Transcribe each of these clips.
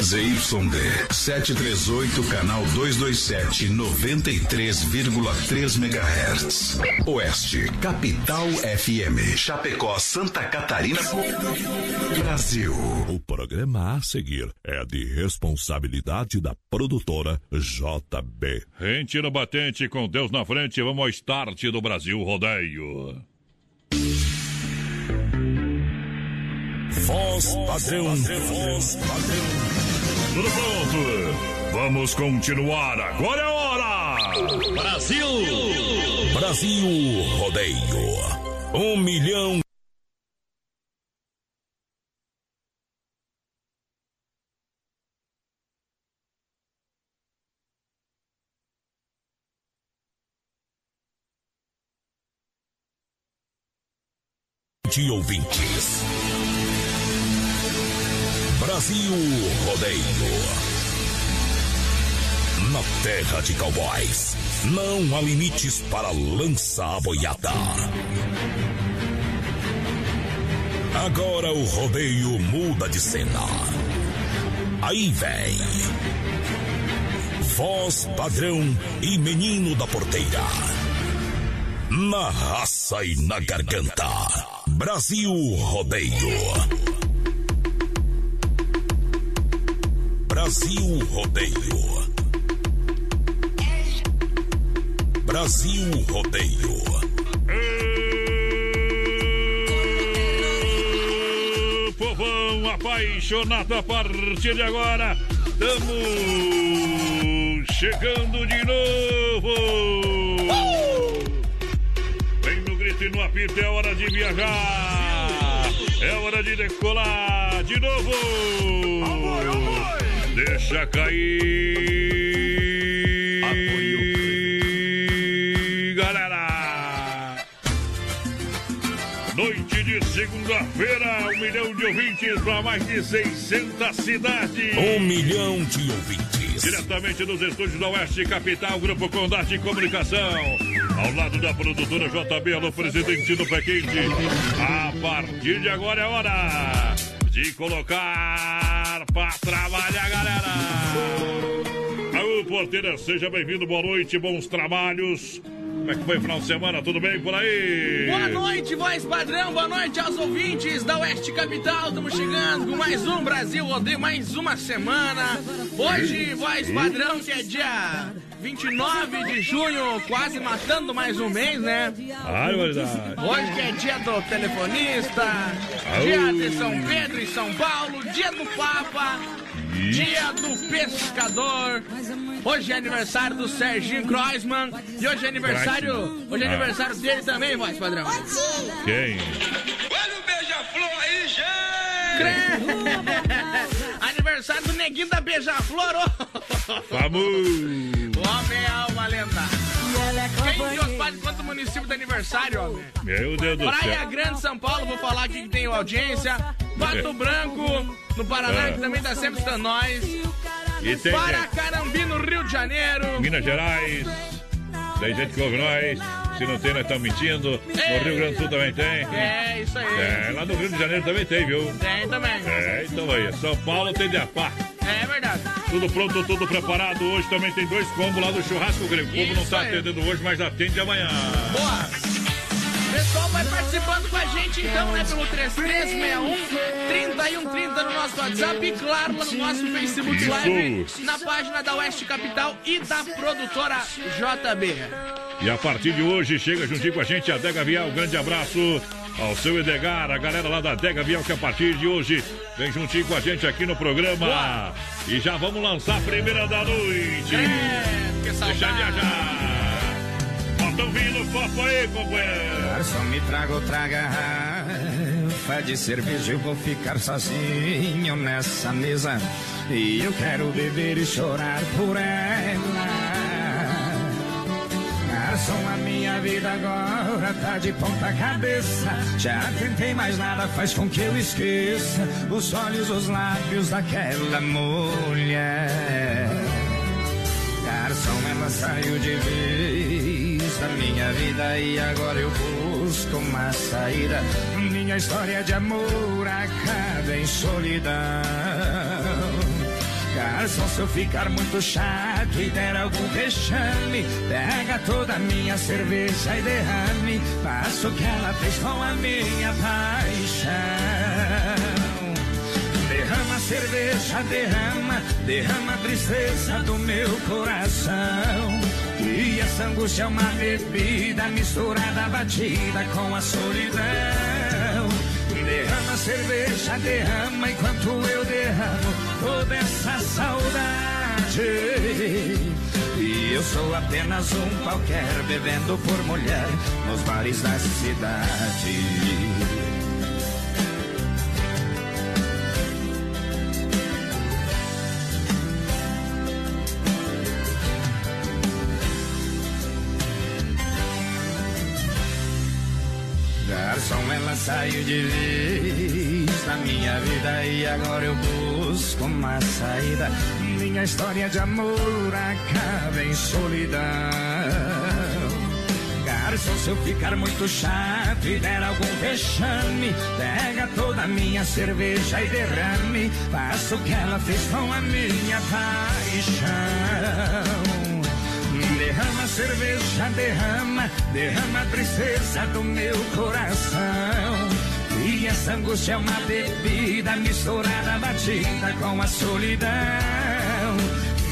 ZYD 738, canal 227, 93,3 MHz. Oeste, Capital FM. Chapecó, Santa Catarina, Brasil. O programa a seguir é de responsabilidade da produtora JB. Rente no batente, com Deus na frente, vamos ao start do Brasil Rodeio. Voz padrão, voz padrão. Tudo pronto? Vamos continuar. Agora é hora! Brasil! Brasil Rodeio. Um milhão. de ouvintes. Brasil Rodeio. Na terra de cowboys, não há limites para lança boiada. Agora o rodeio muda de cena. Aí vem. Voz padrão e menino da porteira. Na raça e na garganta. Brasil Rodeio. Brasil Rodeio. Brasil Rodeio. Ê, Povão apaixonado a partir de agora. Estamos chegando de novo. Vem no grito e no apito, é hora de viajar. É hora de decolar de novo. Deixa cair. Galera. Noite de segunda-feira, um milhão de ouvintes para mais de 600 cidades. Um milhão de ouvintes. Diretamente dos estúdios da Oeste Capital, Grupo Condarte Comunicação. Ao lado da produtora JB, alô, presidente do Pé Quente. A partir de agora é hora de colocar pra trabalhar, galera. Aô, porteira, seja bem-vindo, boa noite, bons trabalhos. Como é que foi o final de semana? Tudo bem por aí? Boa noite, voz padrão, boa noite aos ouvintes da Oeste Capital. Estamos chegando com mais um Brasil Rodeio, mais uma semana. Hoje, voz padrão, que é dia 29 de junho, quase matando mais um mês, né? Ai. Hoje que é dia do telefonista, dia de São Pedro e São Paulo, dia do Papa, dia do pescador. Hoje é aniversário do Serginho Kreuzmann e hoje é aniversário, hoje é Ah. aniversário dele também, voz padrão. Quem? Olha o beija-flor aí, gente! aniversário do neguinho da Beija-Flor. ô. Vamos! O homem é uma lenda. Quem de Osvaldo quanto município do aniversário, homem? Meu Deus do Praia céu. Grande, São Paulo, vou falar aqui que tem audiência. Pato Branco, no Paraná, É. que também tá sempre escutando nós. E tem gente, Paracarambi, no Rio de Janeiro. Minas Gerais. Tem gente que ouve nós. Se não tem, nós estamos mentindo. No Rio Grande do Sul também tem. É, isso aí. É, lá no Rio de Janeiro também tem, viu? Tem também. É, então aí. São Paulo tem de a pá. É verdade. Tudo pronto, tudo preparado. Hoje também tem dois combos lá do churrasco grego. O povo não tá aí. atendendo hoje, mas atende amanhã. Boa! Participando com a gente então, né? Pelo 3361 3130 no nosso WhatsApp e claro, lá no nosso Facebook. Live, na página da Oeste Capital e da produtora JB. E a partir de hoje chega juntinho com a gente a Dega Vial. Um grande abraço ao seu Edgar, a galera lá da Dega Vial que a partir de hoje vem juntinho com a gente aqui no programa. Boa. E já vamos lançar a primeira da noite. É, que Deixa saudade. Viajar. Bota o copo aí, companheiro. Garçom, me traga outra garrafa de cerveja. Eu vou ficar sozinho nessa mesa. E eu quero beber e chorar por ela. Garçom, a minha vida agora tá de ponta cabeça. Já tentei, mas nada faz com que eu esqueça os olhos, os lábios daquela mulher. Garçom, ela saiu de vez da minha vida e agora eu busco uma saída. Minha história de amor acaba em solidão. Garçom, se eu ficar muito chato e der algum vexame, pega toda a minha cerveja e derrame. Faça o que ela fez com a minha paixão. Derrama cerveja, derrama, derrama a tristeza do meu coração. E essa angústia é uma bebida misturada, batida com a solidão. Derrama cerveja, derrama enquanto eu derramo toda essa saudade. E eu sou apenas um qualquer bebendo por mulher nos bares da cidade. Saiu de vez da minha vida e agora eu busco uma saída. Minha história de amor acaba em solidão. Garçom, se eu ficar muito chato e der algum vexame, pega toda a minha cerveja e derrame. Faça o que ela fez com a minha paixão. Derrama cerveja, derrama, derrama a tristeza do meu coração. E essa angústia é uma bebida misturada, batida com a solidão.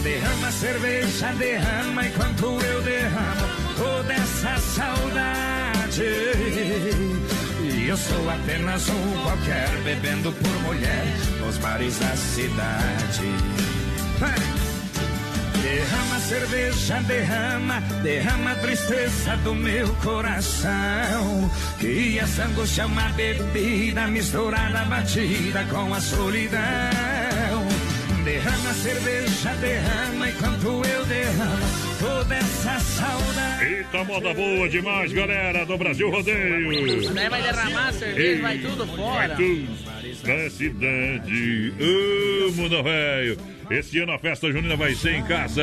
Derrama cerveja, derrama enquanto eu derramo toda essa saudade. E eu sou apenas um qualquer bebendo por mulher nos bares da cidade. Vai! Derrama cerveja, derrama, derrama a tristeza do meu coração. E essa angústia é uma bebida misturada, batida com a solidão. Derrama cerveja, derrama enquanto eu derramo toda essa saudade. Eita, moda boa demais, galera do Brasil Rodeio. Daí vai derramar cerveja, vai tudo fora. Vai tudo da cidade. Amo, não velho. Esse ano a festa junina vai ser em casa.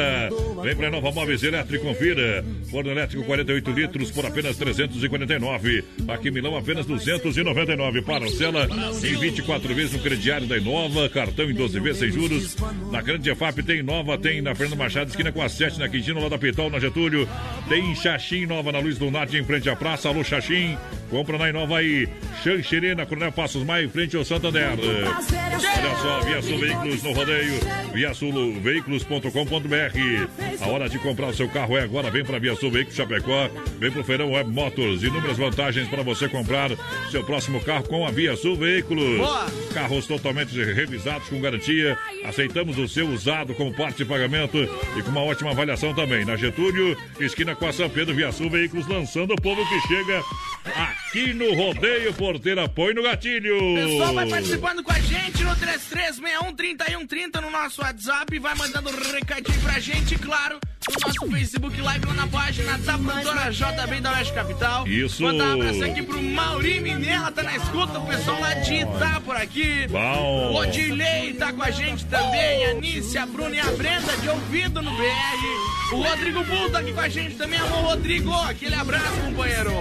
Vem pra Nova Móveis Elétrico, confira. Forno elétrico 48 litros por apenas 349. Aqui em Milão apenas 299. Parcela em 24 vezes no crediário da Inova. Cartão em 12 vezes sem juros. Na Grande EFAP tem Nova, tem na Fernando Machado, esquina com a 7 na Quintino, lá da Pitol, na Getúlio. Tem Xaxim Nova na Luz do Norte, em frente à praça. Alô, Xaxim. Compra na Inova aí. Xanxerê na Coronel Passos Maia, em frente ao Santander. Olha só, Via Veículos no rodeio. Via Sul Veículos.com.br. A hora de comprar o seu carro é agora. Vem para Via Sul Veículos Chapecó. Vem pro Feirão Web Motors. Inúmeras vantagens para você comprar seu próximo carro com a Via Sul Veículos. Boa. Carros totalmente revisados com garantia. Aceitamos o seu usado como parte de pagamento e com uma ótima avaliação também. Na Getúlio, esquina com a São Pedro, Via Sul Veículos, lançando o povo que chega aqui no rodeio por ter apoio no gatilho. Pessoal vai participando com a gente no 3361-3130 no nosso WhatsApp. Vai mandando um recadinho pra gente, claro. No nosso Facebook Live lá na página da produtora JB da Oeste Capital. Isso. Mandar um abraço aqui pro Mauri Minella, tá na escuta. O pessoal lá de Itá por aqui. Bom. O Odilei tá com a gente também. A Nícia, a Bruna e a Brenda de ouvido no BR. O Rodrigo Bull tá aqui com a gente também. Alô, Rodrigo. Aquele abraço, companheiro.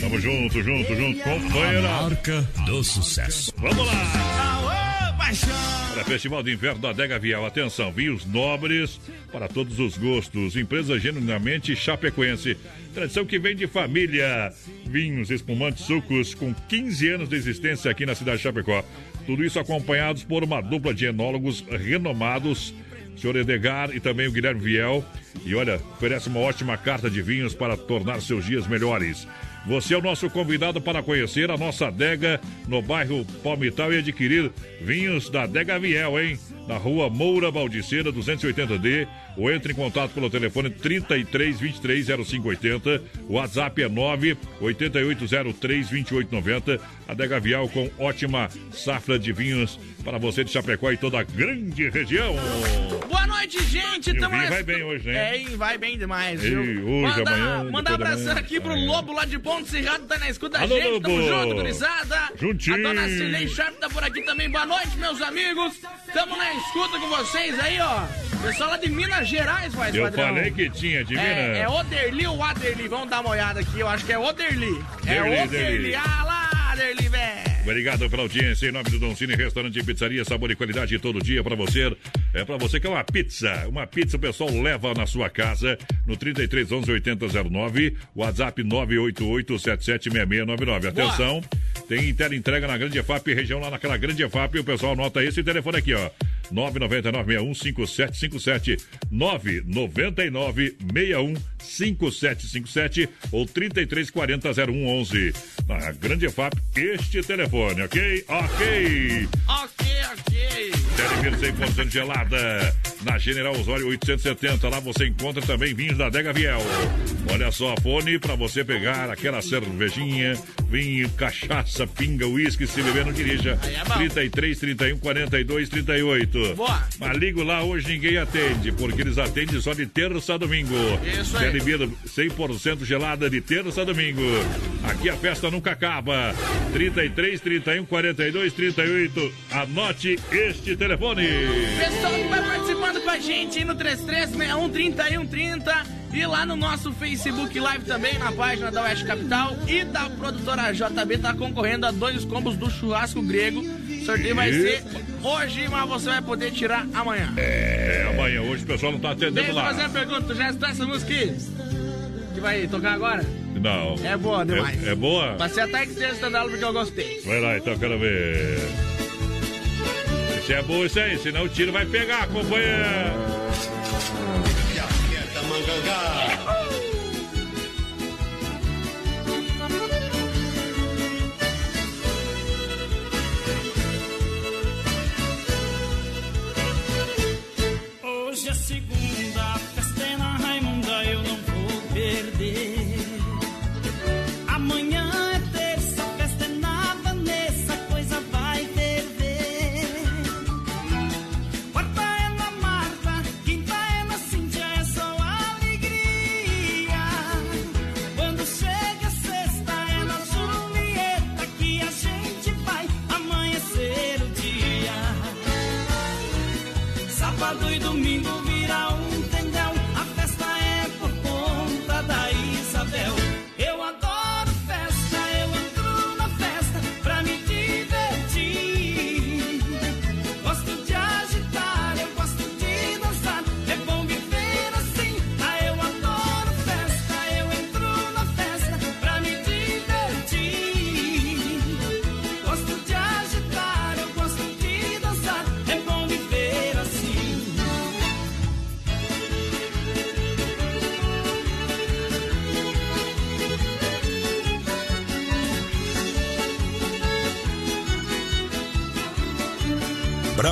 Tamo junto, junto, junto, companheira. Marca do sucesso. Vamos lá. Aô, paixão. Para Festival de Inverno da Adega Vial. Atenção, vinhos nobres para todos os gostos. Empresa genuinamente chapecoense. Tradição que vem de família. Vinhos, espumantes, sucos com 15 anos de existência aqui na cidade de Chapecó. Tudo isso acompanhados por uma dupla de enólogos renomados. O senhor Edgar e também o Guilherme Viel. E olha, oferece uma ótima carta de vinhos para tornar seus dias melhores. Você é o nosso convidado para conhecer a nossa adega no bairro Palmital e adquirir vinhos da Adega Viel, hein? Na rua Moura Baldiceira, 280D. Ou entre em contato pelo telefone 33 23 0580. O WhatsApp é 9 8803 2890. Adega Viel com ótima safra de vinhos para você de Chapecó e toda a grande região. Boa noite, gente. E o Tamo vai bem hoje, né? É, vai bem demais, Ei, viu? hoje, Manda- amanhã, Mandar um abração aqui pro É. Lobo lá de Ponte Serrado, tá na escuta da gente. Tamo Lobo. junto, gurizada. Juntinho. A dona Cilei Sharp tá por aqui também. Boa noite, meus amigos. Tamo na escuta com vocês aí, ó. Pessoal lá de Minas Gerais, vai, Eu padrão. falei que tinha, de É, é Minas. Oderli ou Aderli? Vamos dar uma olhada aqui. Eu acho que é Oderli. É Derli, Oderli. Derli. Ah lá, Aderli, velho. Obrigado pela audiência. Em nome do Don Cine Restaurante e Pizzaria, sabor e qualidade todo dia para você. É para você que é uma pizza. Uma pizza o pessoal leva na sua casa no 33 11 8009, WhatsApp 988 776699. Atenção, tem inteira entrega na Grande EFAP, região lá naquela Grande EFAP. O pessoal anota esse telefone aqui, ó. 999-615757, 999-615757 ou 3340-0111. Na Grande EFAP, este telefone, ok? Ok! Ok, ok. Telemir 100% gelada. Na General Osório 870. Lá você encontra também vinhos da Dega Viel. Olha só, fone para você pegar aquela cervejinha, vinho, cachaça, pinga, uísque, se beber não dirija. Aí é bom. 33, 31, 42, 38. Boa. Mas ligo lá, hoje ninguém atende, porque eles atendem só de terça a domingo. Isso aí. Telemir 100% gelada de terça a domingo. Aqui a festa nunca acaba. 33, 31, 42, 38. Anote este telefone. Pessoal que vai participando com a gente aí no 33613130 e lá no nosso Facebook Live também, na página da Oeste Capital e da produtora JB tá concorrendo a dois combos do churrasco grego. O sorteio vai ser hoje, mas você vai poder tirar amanhã. É, amanhã, hoje o pessoal não tá atendendo Deixa eu lá. fazer uma pergunta, tu já escutou essa música aí? Que vai tocar agora? Não. É boa demais. É, é boa? Passei até que texto dela porque eu gostei. Vai lá, então, quero ver. Se é boa isso aí, senão o tiro vai pegar, companheiro. Não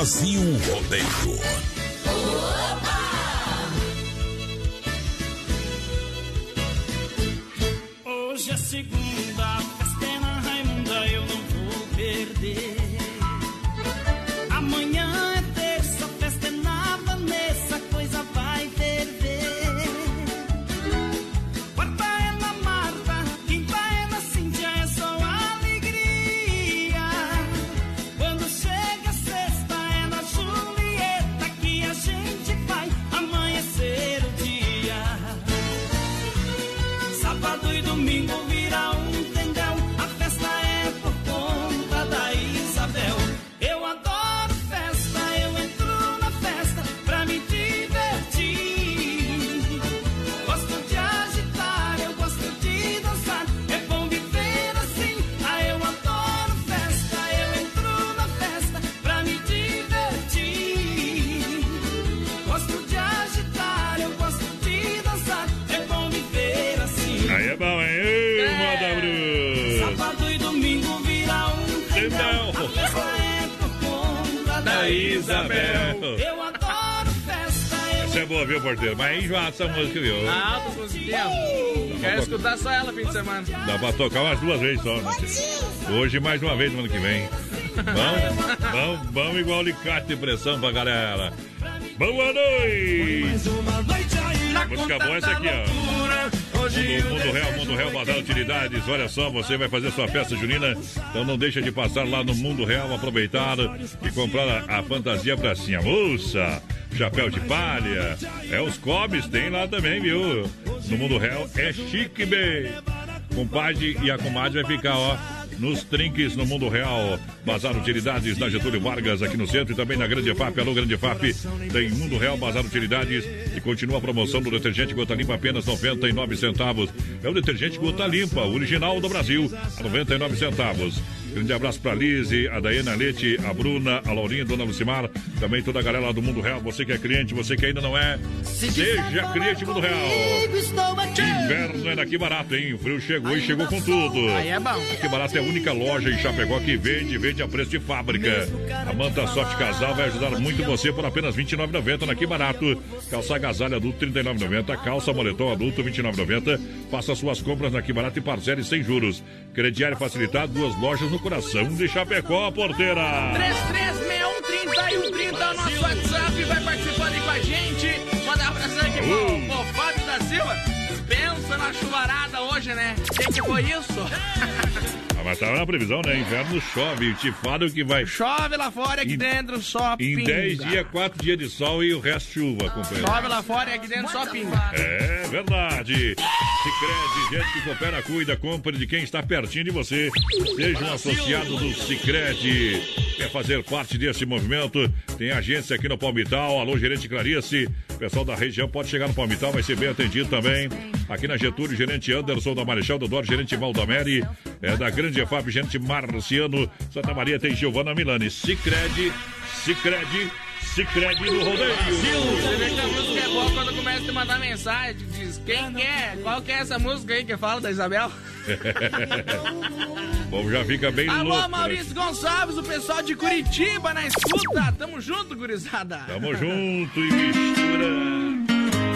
Brasil Rodeio. Isabel. Eu adoro festa, eu Essa é boa, viu, porteiro? Mas é enjoada essa música, viu? Ah, tô conseguindo. Quero escutar só ela fim de semana. Dá pra tocar umas duas vezes só, né? Hoje mais uma vez no ano que vem. Vamos, vamos, vamos igual alicate de pressão pra galera. Boa noite! Na Música boa é essa aqui, ó. Mundo, mundo Real, Mundo Real Badal Utilidades. Olha só, você vai fazer sua festa junina. Então não deixa de passar lá no Mundo Real, aproveitar e comprar a, a fantasia pra cima. Moça, chapéu de palha. É os cobres, tem lá também, viu? No Mundo Real é chique, bem. Compadre e a comadre vai ficar, ó, nos trinques no mundo real. Bazar Utilidades na Getúlio Vargas, aqui no centro e também na Grande FAP. Alô, Grande FAP. Tem Mundo Real Bazar Utilidades e continua a promoção do detergente Gota Limpa apenas 99 centavos. É o detergente Gota Limpa, original do Brasil, a 99 centavos. Grande abraço pra Lise, a Daiana Leite, a Bruna, a Laurinha, Dona Lucimar, também toda a galera lá do Mundo Real. Você que é cliente, você que ainda não é, seja cliente Mundo Real. Inverno é daqui barato, hein? O frio chegou e chegou com tudo. Aí é bom. Aqui barato é a única loja em Chapecó que vende, vende a preço de fábrica. A manta Soft Casal vai ajudar muito você por apenas R$ 29,90 na Que Barato. Calça agasalho adulto R$ 39,90. Calça moletom adulto R$ 29,90. Faça suas compras na Que Barato e parcele sem juros. Crediário facilitado, duas lojas no coração de Chapecó, porteira. 3361 é o nosso WhatsApp. Vai participando aí com a gente. Manda um abração aqui pro, pro Fábio da Silva. Pensa na chuvarada hoje, né? O que, que foi isso? Ah, mas tava na previsão, né? Inverno chove. Te falo que vai. Chove lá fora, aqui Em- dentro só Em pinga. 10 dias, 4 dias de sol e o resto chuva, companheiro. Chove lá fora e aqui dentro só pinga. É verdade. Sicredi, gente que coopera, cuida, compra de quem está pertinho de você. Seja um associado do Sicredi. Quer fazer parte desse movimento? Tem agência aqui no Palmital. Alô, gerente Clarice. Pessoal da região pode chegar no Palmital, vai ser bem atendido também. Aqui na Getúlio, gerente Anderson da Marechal Deodoro, gerente Valdameri. É da Grande EFAP, gerente Marciano. Santa Maria tem Giovana Milani. Sicredi, Sicredi, Sicredi do Rodeio. Você vê que a música é boa quando começa a te mandar mensagem. Diz quem que é? Qual que é essa música aí que fala da Isabel? Bom, já fica bem Alô, louco. né? Maurício Gonçalves, o pessoal de Curitiba na escuta. Tamo junto, gurizada. Tamo junto e mistura.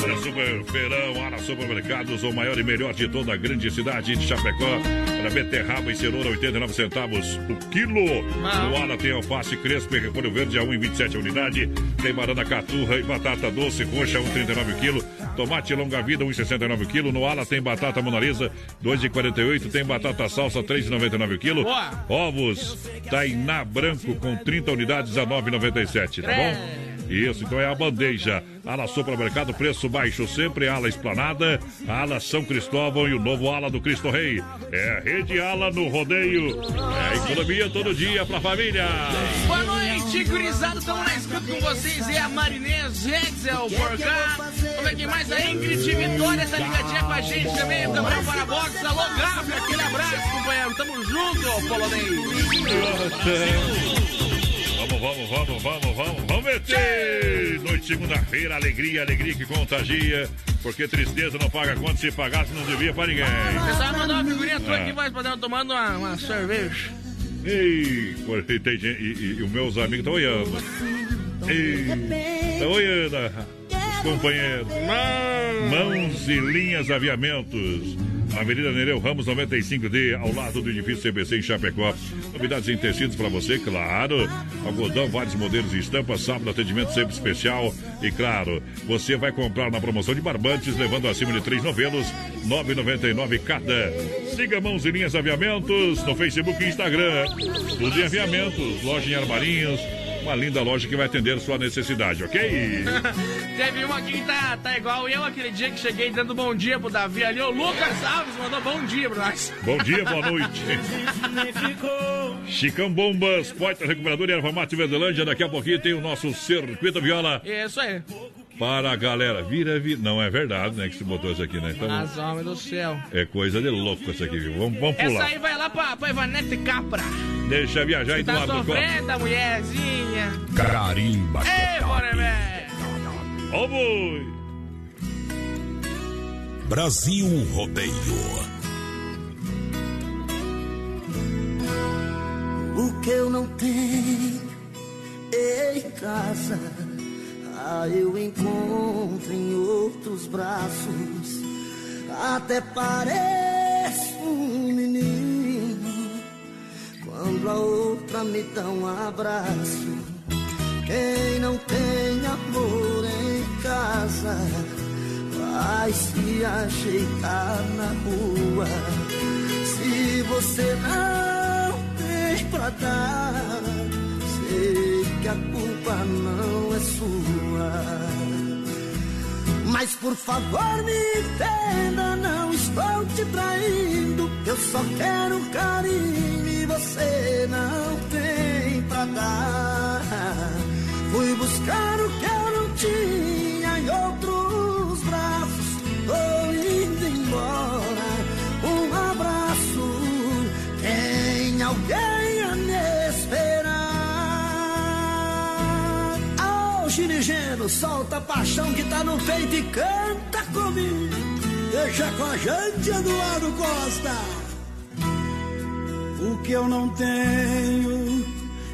Para Super Feirão, Ara Supermercados, o maior e melhor de toda a grande cidade de Chapecó. Para beterraba e cenoura, 89 centavos o quilo. No Ala tem alface crespo e repolho verde a 1,27 a unidade. Tem banana caturra e batata doce roxa, 1,39 o quilo. Tomate longa vida, 1,69 o quilo. No Ala tem batata monalisa, 2,48. Tem batata salsa, 3,99 o quilo. Ovos, Tainá branco com 30 unidades a 9,97, tá bom? Isso, então é a bandeja. Ala Supermercado, preço baixo sempre. Ala Esplanada, Ala São Cristóvão e o novo Ala do Cristo Rei. É a Rede Ala no rodeio. É economia todo dia pra família. Boa noite, gurizada. Estamos na escuta com vocês. É a Marinês, Excel, por cá. Vamos ver quem mais? A Ingrid Vitória tá ligadinha com a gente também. Gabriel Parabox. Alô, Gabriel. Aquele abraço, companheiro. Tamo junto, polonês. Vamos, vamos, vamos, vamos, vamos, vamos meter! Noite segunda-feira, alegria, alegria que contagia. Porque tristeza não paga quanto se pagasse, não devia pra ninguém. O pessoal mandou uma figurinha tua aqui, mas podendo tomando uma, uma cerveja. Ei, e, tem gente- e, e- e os meus amigos estão olhando. Ei, estão olhando, os companheiros. Mãos e linhas aviamentos. Avenida Nereu Ramos 95D, ao lado do edifício CBC em Chapecó. Novidades em tecidos para você, claro. Algodão, vários modelos e estampas, sábado, atendimento sempre especial. E claro, você vai comprar na promoção de barbantes, levando acima de três novelos, 9,99 cada. Siga Mãos e Linhas Aviamentos no Facebook e Instagram. Tudo em aviamentos, loja em armarinhos. Uma linda loja que vai atender sua necessidade, ok? Teve uma que tá, tá igual eu aquele dia que cheguei dando bom dia pro Davi ali. O Lucas Alves mandou bom dia pra nós. Bom dia, boa noite. Chicão Bombas, Poitra Recuperador e Erva Mate Verdelândia. Daqui a pouquinho tem o nosso Circuito Viola Isso aí. Para a galera. Vira, vira. Não é verdade, né? Que se botou isso aqui, né? Então, As almas do céu. é coisa de louco isso aqui, viu? Vamos, vamos Essa pular. aí vai lá pra, pra Ivanete Capra. Deixa viajar e Tá do lado do copo. sofrendo a mulherzinha. Carimba. Ei, Bonemé. Ô, boi! Brasil Rodeio. O que eu não tenho em casa, ah, eu encontro em outros braços. Até pareço um menino quando a outra me dá um abraço. Quem não tem amor em casa vai se ajeitar na rua. Se você não tem pra dar, sei que a culpa não é sua. Mas por favor me entenda, não estou te traindo. Eu só quero carinho e você não tem pra dar. Fui buscar o que eu não tinha em outros braços. Tô indo embora. Um abraço. Solta a paixão que tá no peito e canta comigo. Deixa com a gente, Eduardo Costa. O que eu não tenho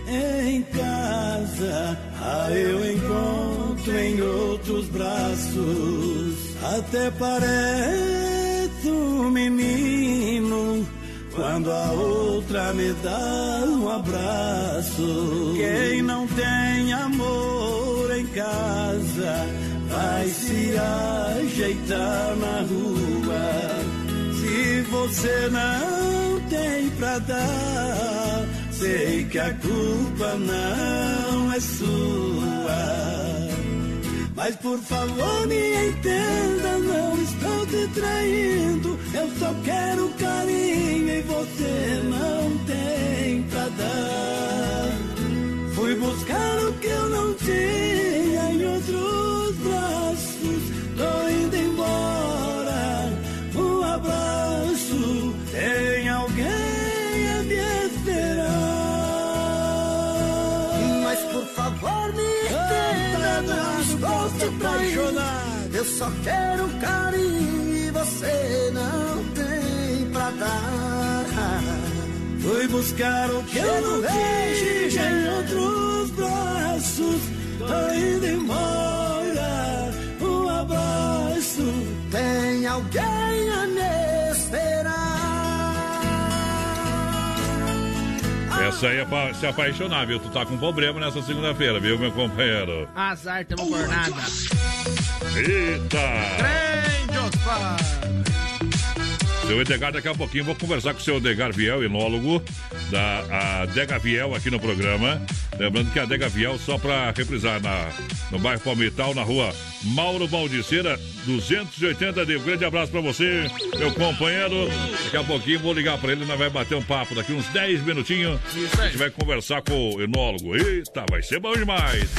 em casa, ah, eu encontro em outros braços. Até parece um menino quando a outra me dá um abraço. Quem não tem amor em casa vai se ajeitar na rua. Se você não tem pra dar, sei que a culpa não é sua. Mas por favor me entenda, não estou te traindo. Eu só quero carinho e você Fui buscar o que eu não vejo em outros braços. Tô indo embora. Um abraço. Tem alguém a me esperar. Essa aí é pra se apaixonar, viu? Tu tá com problema nessa segunda-feira, viu, meu companheiro? Azar, tamo por nada. Eita! Grande Osmar. Seu Edgar, daqui a pouquinho vou conversar com o seu Edgar Viel, enólogo da Adega Viel aqui no programa. Lembrando que a Adega Viel, só para reprisar, na, no bairro Palmital, na rua Mauro Baldiceira, 280 de Um grande abraço para você, meu companheiro. Daqui a pouquinho vou ligar para ele, nós vai bater um papo daqui uns 10 minutinhos. Isso A gente vai conversar com o enólogo. Eita, vai ser bom demais.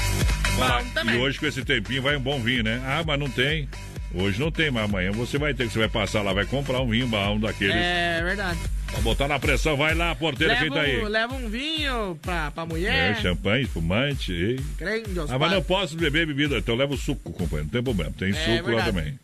Bom e hoje com esse tempinho vai um bom vinho, né? Ah, mas não tem. Hoje não tem, mas amanhã você vai ter que você vai passar lá, vai comprar um vinho bom daqueles. É verdade. Pra botar na pressão, vai lá, porteira, quem tá aí? um, leva um vinho pra, pra É, mulher. champanhe, espumante. e- Grande Ah, mas não posso beber bebida, então leva o suco, companheiro. Não tem problema, tem É suco lá também.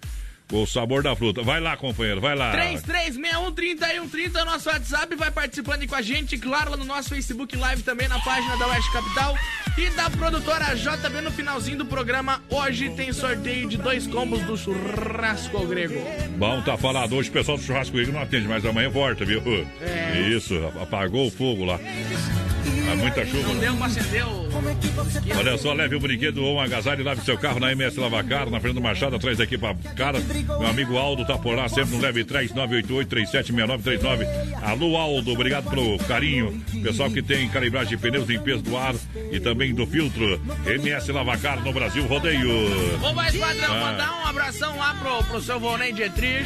O sabor da fruta. Vai lá, companheiro, vai lá. 33613130 é o nosso WhatsApp, vai participando aí com a gente, claro, lá no nosso Facebook Live também, na página da Oeste Capital e da produtora JB no finalzinho do programa. Hoje tem sorteio de dois combos do churrasco grego. Bom, tá falado. Hoje o pessoal do churrasco comigo não atende, mas amanhã volta, viu? É. Isso, apagou o fogo lá. Tá muita chuva. Não deu pra acender o... Olha só, leve o brinquedo ou um agasalho e lave seu carro na MS Lavacar, na Fernando Machado, atrás daqui pra cara. Meu amigo Aldo tá por lá, sempre no Leve 3 988-376939. Alô, Aldo, obrigado pelo carinho. Pessoal que tem calibragem de pneus, limpeza do ar e também do filtro. MS Lavacar no Brasil Rodeio. Ô, mais padrão, Ah. mandar um abração lá pro, pro seu Vonei Dietrich.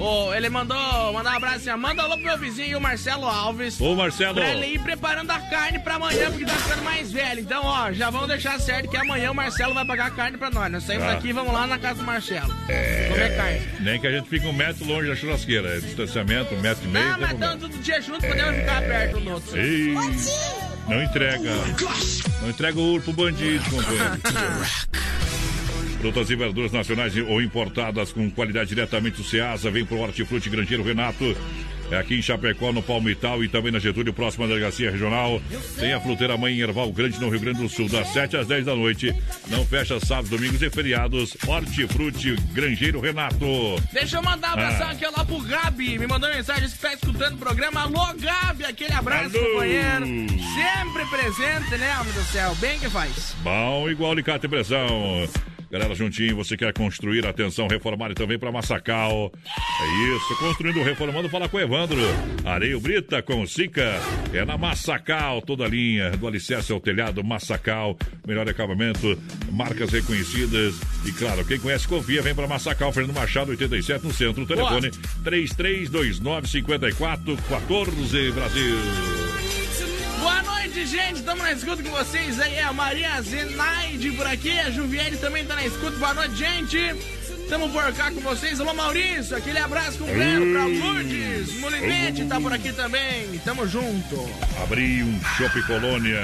Ô, ele mandou mandar um abraço assim, manda alô pro meu vizinho, o Marcelo Alves. Ô, Marcelo. Pra ele ir preparando a carne pra amanhã, porque tá ficando mais velho. Então, ó, já vamos deixar certo que amanhã o Marcelo vai pagar a carne pra nós. Nós saímos Ah. daqui e vamos lá na casa do Marcelo. Comer carne. Nem que a gente fique um metro longe da churrasqueira. É distanciamento, um metro e meio. Não, tem mas estamos tudo dia junto, podemos ficar perto um do outro. Ei, não entrega. Não entrega o ouro pro bandido, companheiro. Frutas e verduras nacionais ou importadas com qualidade diretamente do Ceasa. Vem pro Hortifruti Grangeiro Renato. É aqui em Chapecó, no Palmital e também na Getúlio, próxima delegacia regional. Tem a fruteira Mãe em Erval Grande, no Rio Grande do Sul, das 7 às 10 da noite. Não fecha sábados, domingos e feriados. Hortifruti Grangeiro Renato. Deixa eu mandar um abração Ah. aqui lá pro Gabi. Me mandou mensagem que tá escutando o programa. Alô, Gabi, aquele abraço, Alô. companheiro. Sempre presente, né, homem do céu? Bem que faz. Bom, igual alicate e pressão. Galera, juntinho, você quer construir, atenção, reformar e também para Massacal. É isso, construindo, reformando, fala com o Evandro. Areio Brita com Sica, é na Massacal, toda a linha, do alicerce ao telhado, Massacal, melhor acabamento, marcas reconhecidas. E claro, quem conhece, confia, vem para Massacal, Fernando Machado, 87, no centro, telefone 3329 5414 Brasil. Boa noite, gente. Estamos na escuta com vocês aí. É a Maria Zenaide por aqui. A Juviene também tá na escuta. Boa noite, gente. Estamos por cá com vocês. Alô, Maurício. Aquele abraço completo pra Lourdes. Molinete tá por aqui também. Tamo junto. Abri um Shopping Colônia.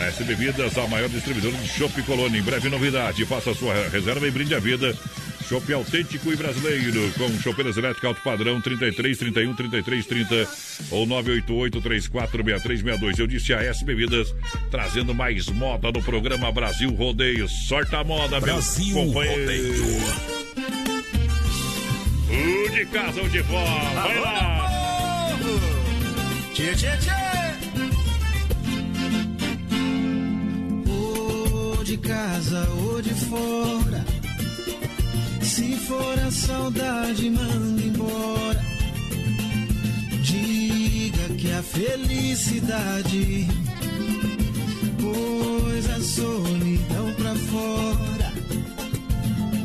A S Bebidas, a maior distribuidora de Shopping Colônia. Em breve novidade. Faça a sua reserva e brinde a vida. Chopp autêntico e brasileiro, com chopeiras elétricas alto padrão 33 31 33 30 ou 988 34 6362. Eu disse a S Bebidas, trazendo mais moda no programa Brasil Rodeio. Sorta a moda, Brasil meu companheiro. Rodeio. O de casa ou de fora, vai lá. Tchê, tchê, tchê. Ou de casa ou de fora. Se for a saudade, manda embora. Diga que a felicidade pôs a solidão pra fora.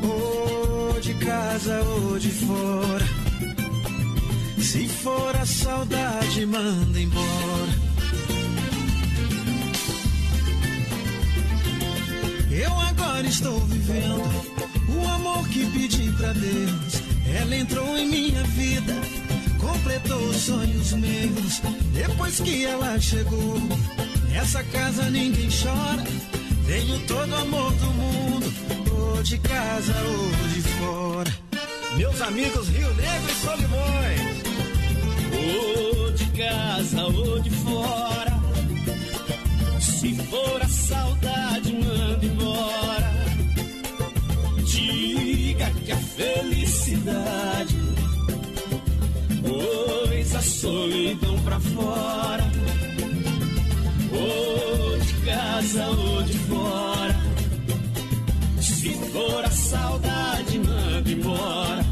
Ou de casa ou de fora. Se for a saudade, manda embora. Eu agora estou vivendo o amor que pedi pra Deus. Ela entrou em minha vida, completou os sonhos meus. Depois que ela chegou, nessa casa ninguém chora. Tenho todo o amor do mundo, ou de casa ou de fora. Meus amigos Rio Negro e Solimões. Ou de casa ou de fora. Se for a saudade, manda embora. Diga que a felicidade pôs a solidão pra fora. Ou de casa ou de fora. Se for a saudade, manda embora.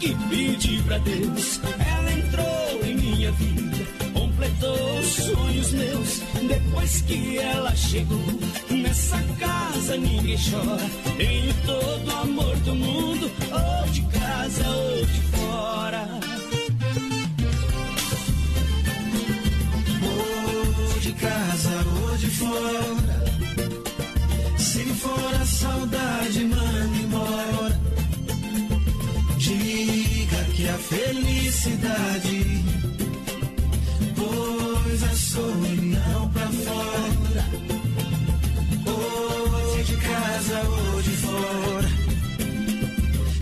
Que pedi pra Deus. Ela entrou em minha vida, completou os sonhos meus. Depois que ela chegou, nessa casa ninguém chora. Tenho todo o amor do mundo, ou de casa ou de fora. Ou de casa ou de fora. Se for a saudade, manda embora. Diga que a felicidade pôs a solidão pra fora. Ou de casa ou de fora.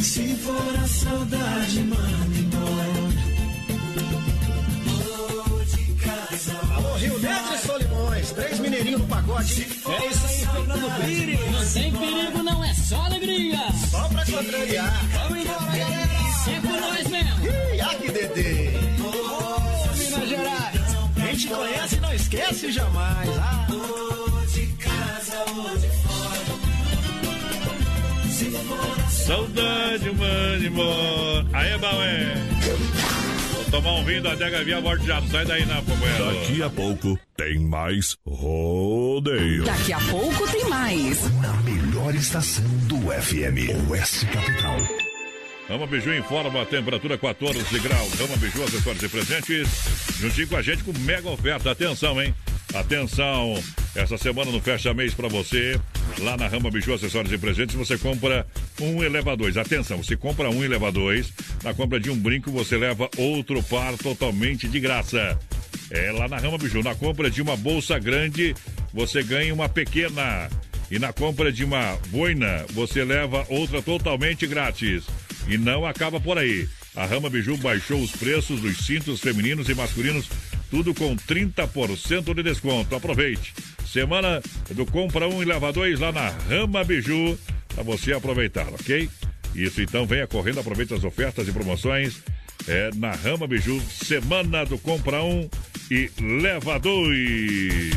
Se for a saudade, manda embora. Ou de casa Alô, Rio Negro e Solimões, três mineirinhos no pacote. É isso aí, Fernando Pires. Não tem perigo, não é só contrariar. Vamos embora, galera. É por nós mesmo. Ih, aqui, Dedê. Ô, Minas Gerais. Quem te conhece não esquece jamais. Ah. de casa ou de fora. Se for a Saudade, mano, embora. Aí é bom, é. Vou tomar um vinho da Adega Via Morte já. Sai daí, não, companheiro. Daqui a pouco tem mais rodeio. Daqui a pouco tem mais. Na melhor estação do FM, Oeste Capital. Rama Biju informa a temperatura 14 graus. Rama Biju, acessórios e presentes. Juntinho com a gente com mega oferta. Atenção, hein? Atenção! Essa semana no Fecha Mês para você, lá na Rama Biju Acessórios e Presentes, você compra um e leva dois. Atenção, você compra um e leva dois. Na compra de um brinco, você leva outro par totalmente de graça. É lá na Rama Biju. Na compra de uma bolsa grande, você ganha uma pequena. E na compra de uma boina, você leva outra totalmente grátis. E não acaba por aí. A Rama Biju baixou os preços dos cintos femininos e masculinos, tudo com 30% de desconto. Aproveite. Semana do compra um e leva dois lá na Rama Biju, para você aproveitar, ok? Isso, então venha correndo, aproveite as ofertas e promoções. É na Rama Biju, semana do compra um e leva dois.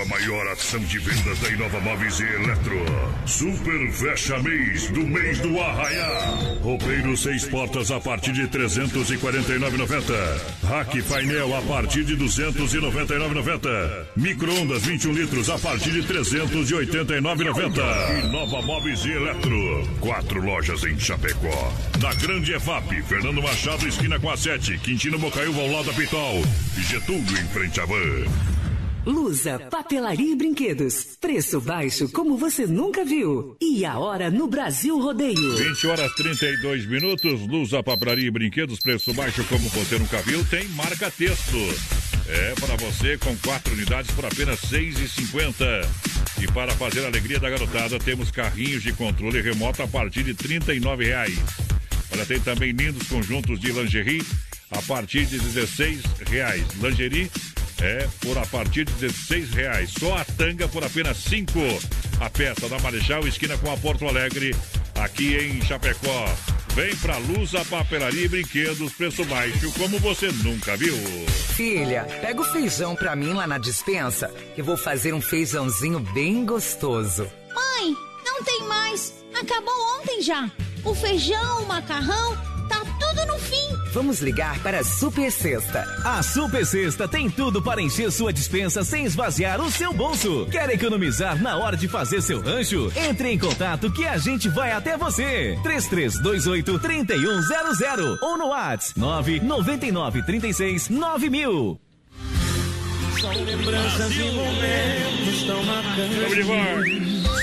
A maior ação de vendas da Inova Móveis e Eletro. Super Fecha Mês do mês do Arraiá. Roupeiro seis portas a partir de 349,90. Rack painel a partir de 299,90. Micro-ondas 21 litros a partir de 389,90. Inova Móveis e Eletro. Quatro lojas em Chapecó. Na Grande EFAP, Fernando Machado, esquina com a 7. Quintino Bocaiúva ao lado da Pitol. Getúlio em frente à van. Lusa, papelaria e brinquedos. Preço baixo como você nunca viu. E a hora no Brasil Rodeio. 20 horas 32 minutos. Lusa, papelaria e brinquedos. Preço baixo como você nunca viu. Tem marca texto. É para você com quatro unidades por apenas R$ 6,50. E para fazer a alegria da garotada, temos carrinhos de controle remoto a partir de 39 reais. Olha, tem também lindos conjuntos de lingerie a partir de 16 reais. Lingerie é por a partir de 16 reais. Só a tanga por apenas 5. A peça da Marechal, esquina com a Porto Alegre, aqui em Chapecó. Vem pra Lusa Papelaria e Brinquedos, preço baixo, como você nunca viu. Filha, pega o feijão pra mim lá na dispensa, que vou fazer um feijãozinho bem gostoso. Mãe, não tem mais. Acabou ontem já. O feijão, o macarrão, tá tudo no fim. Vamos ligar para a Super Sexta. A Super Sexta tem tudo para encher sua dispensa sem esvaziar o seu bolso. Quer economizar na hora de fazer seu rancho? Entre em contato que a gente vai até você. 3328 3100 ou no WhatsApp 999 36 9000. São lembranças de momentos tão marcantes. Vamos de volta.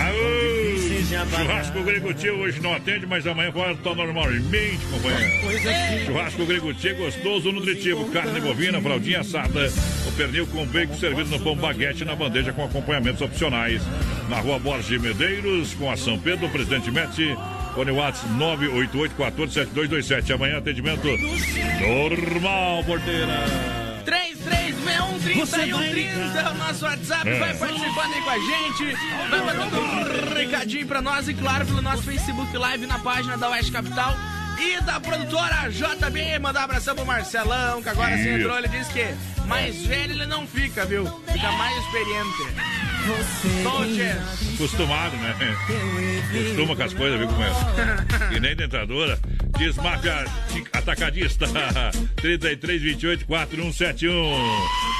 Aô! Churrasco Grego hoje não atende, mas amanhã volta normalmente, companheiro. Churrasco Grego gostoso, nutritivo. Carne bovina, fraldinha assada. O pernil com bacon servido no pão baguete na bandeja com acompanhamentos opcionais. Na rua Borges Medeiros, com a São Pedro, Presidente Médici. Fone WhatsApp 988-147227. Amanhã atendimento normal, porteira. 3361-3130 é o nosso WhatsApp. É. Vai participando aí com a gente. Vai mandando um recadinho pra nós e, claro, pelo nosso Facebook Live na página da Oeste Capital. E da produtora JB, mandar um abração pro Marcelão, que agora se entrou, ele disse que mais velho ele não fica, viu? Fica mais experiente. Acostumado, né? Costuma com as coisas, viu como é? E nem dentadura. Desmafia Atacadista. 33 28 4171.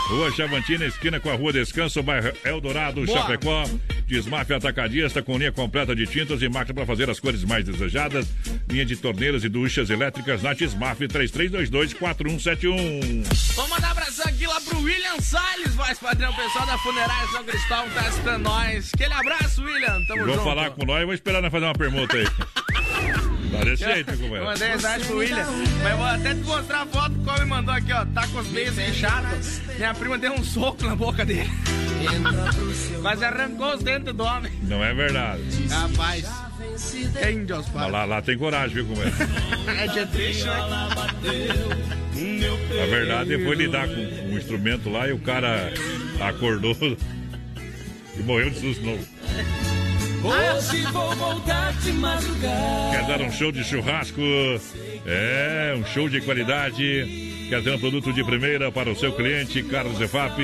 Rua Chavantina, esquina com a Rua Descanso, bairro Eldorado, Boa. Chapecó. Desmafia Atacadista com linha completa de tintas e máquina para fazer as cores mais desejadas. Linha de torneiras e duchas elétricas na Desmaf 3322 4171. Vamos mandar um abração aqui lá pro William Salles, voz padrão, pessoal da Funerária São Cristóvão, tá assistindo nós. Aquele abraço, William. Tamo Vão junto. falar com nós e vou esperar nós fazer uma permuta aí. Tá desse jeito, Eu companheiro. mandei mensagem pro William, mas eu vou até te mostrar a foto que o homem mandou aqui, ó. Tá com os beiços fechados. Minha prima deu um soco na boca dele. mas arrancou os dentes do homem. Não é verdade. Rapaz, quem Deus Mas lá, lá tem coragem, viu como é? Dia triste, né? A verdade foi lidar com um instrumento lá e o cara acordou e morreu de susto novo. Hoje vou voltar de madrugada. Quer dar um show de churrasco? É, um show de qualidade. Quer ter um produto de primeira para o seu cliente? Carlos Efap,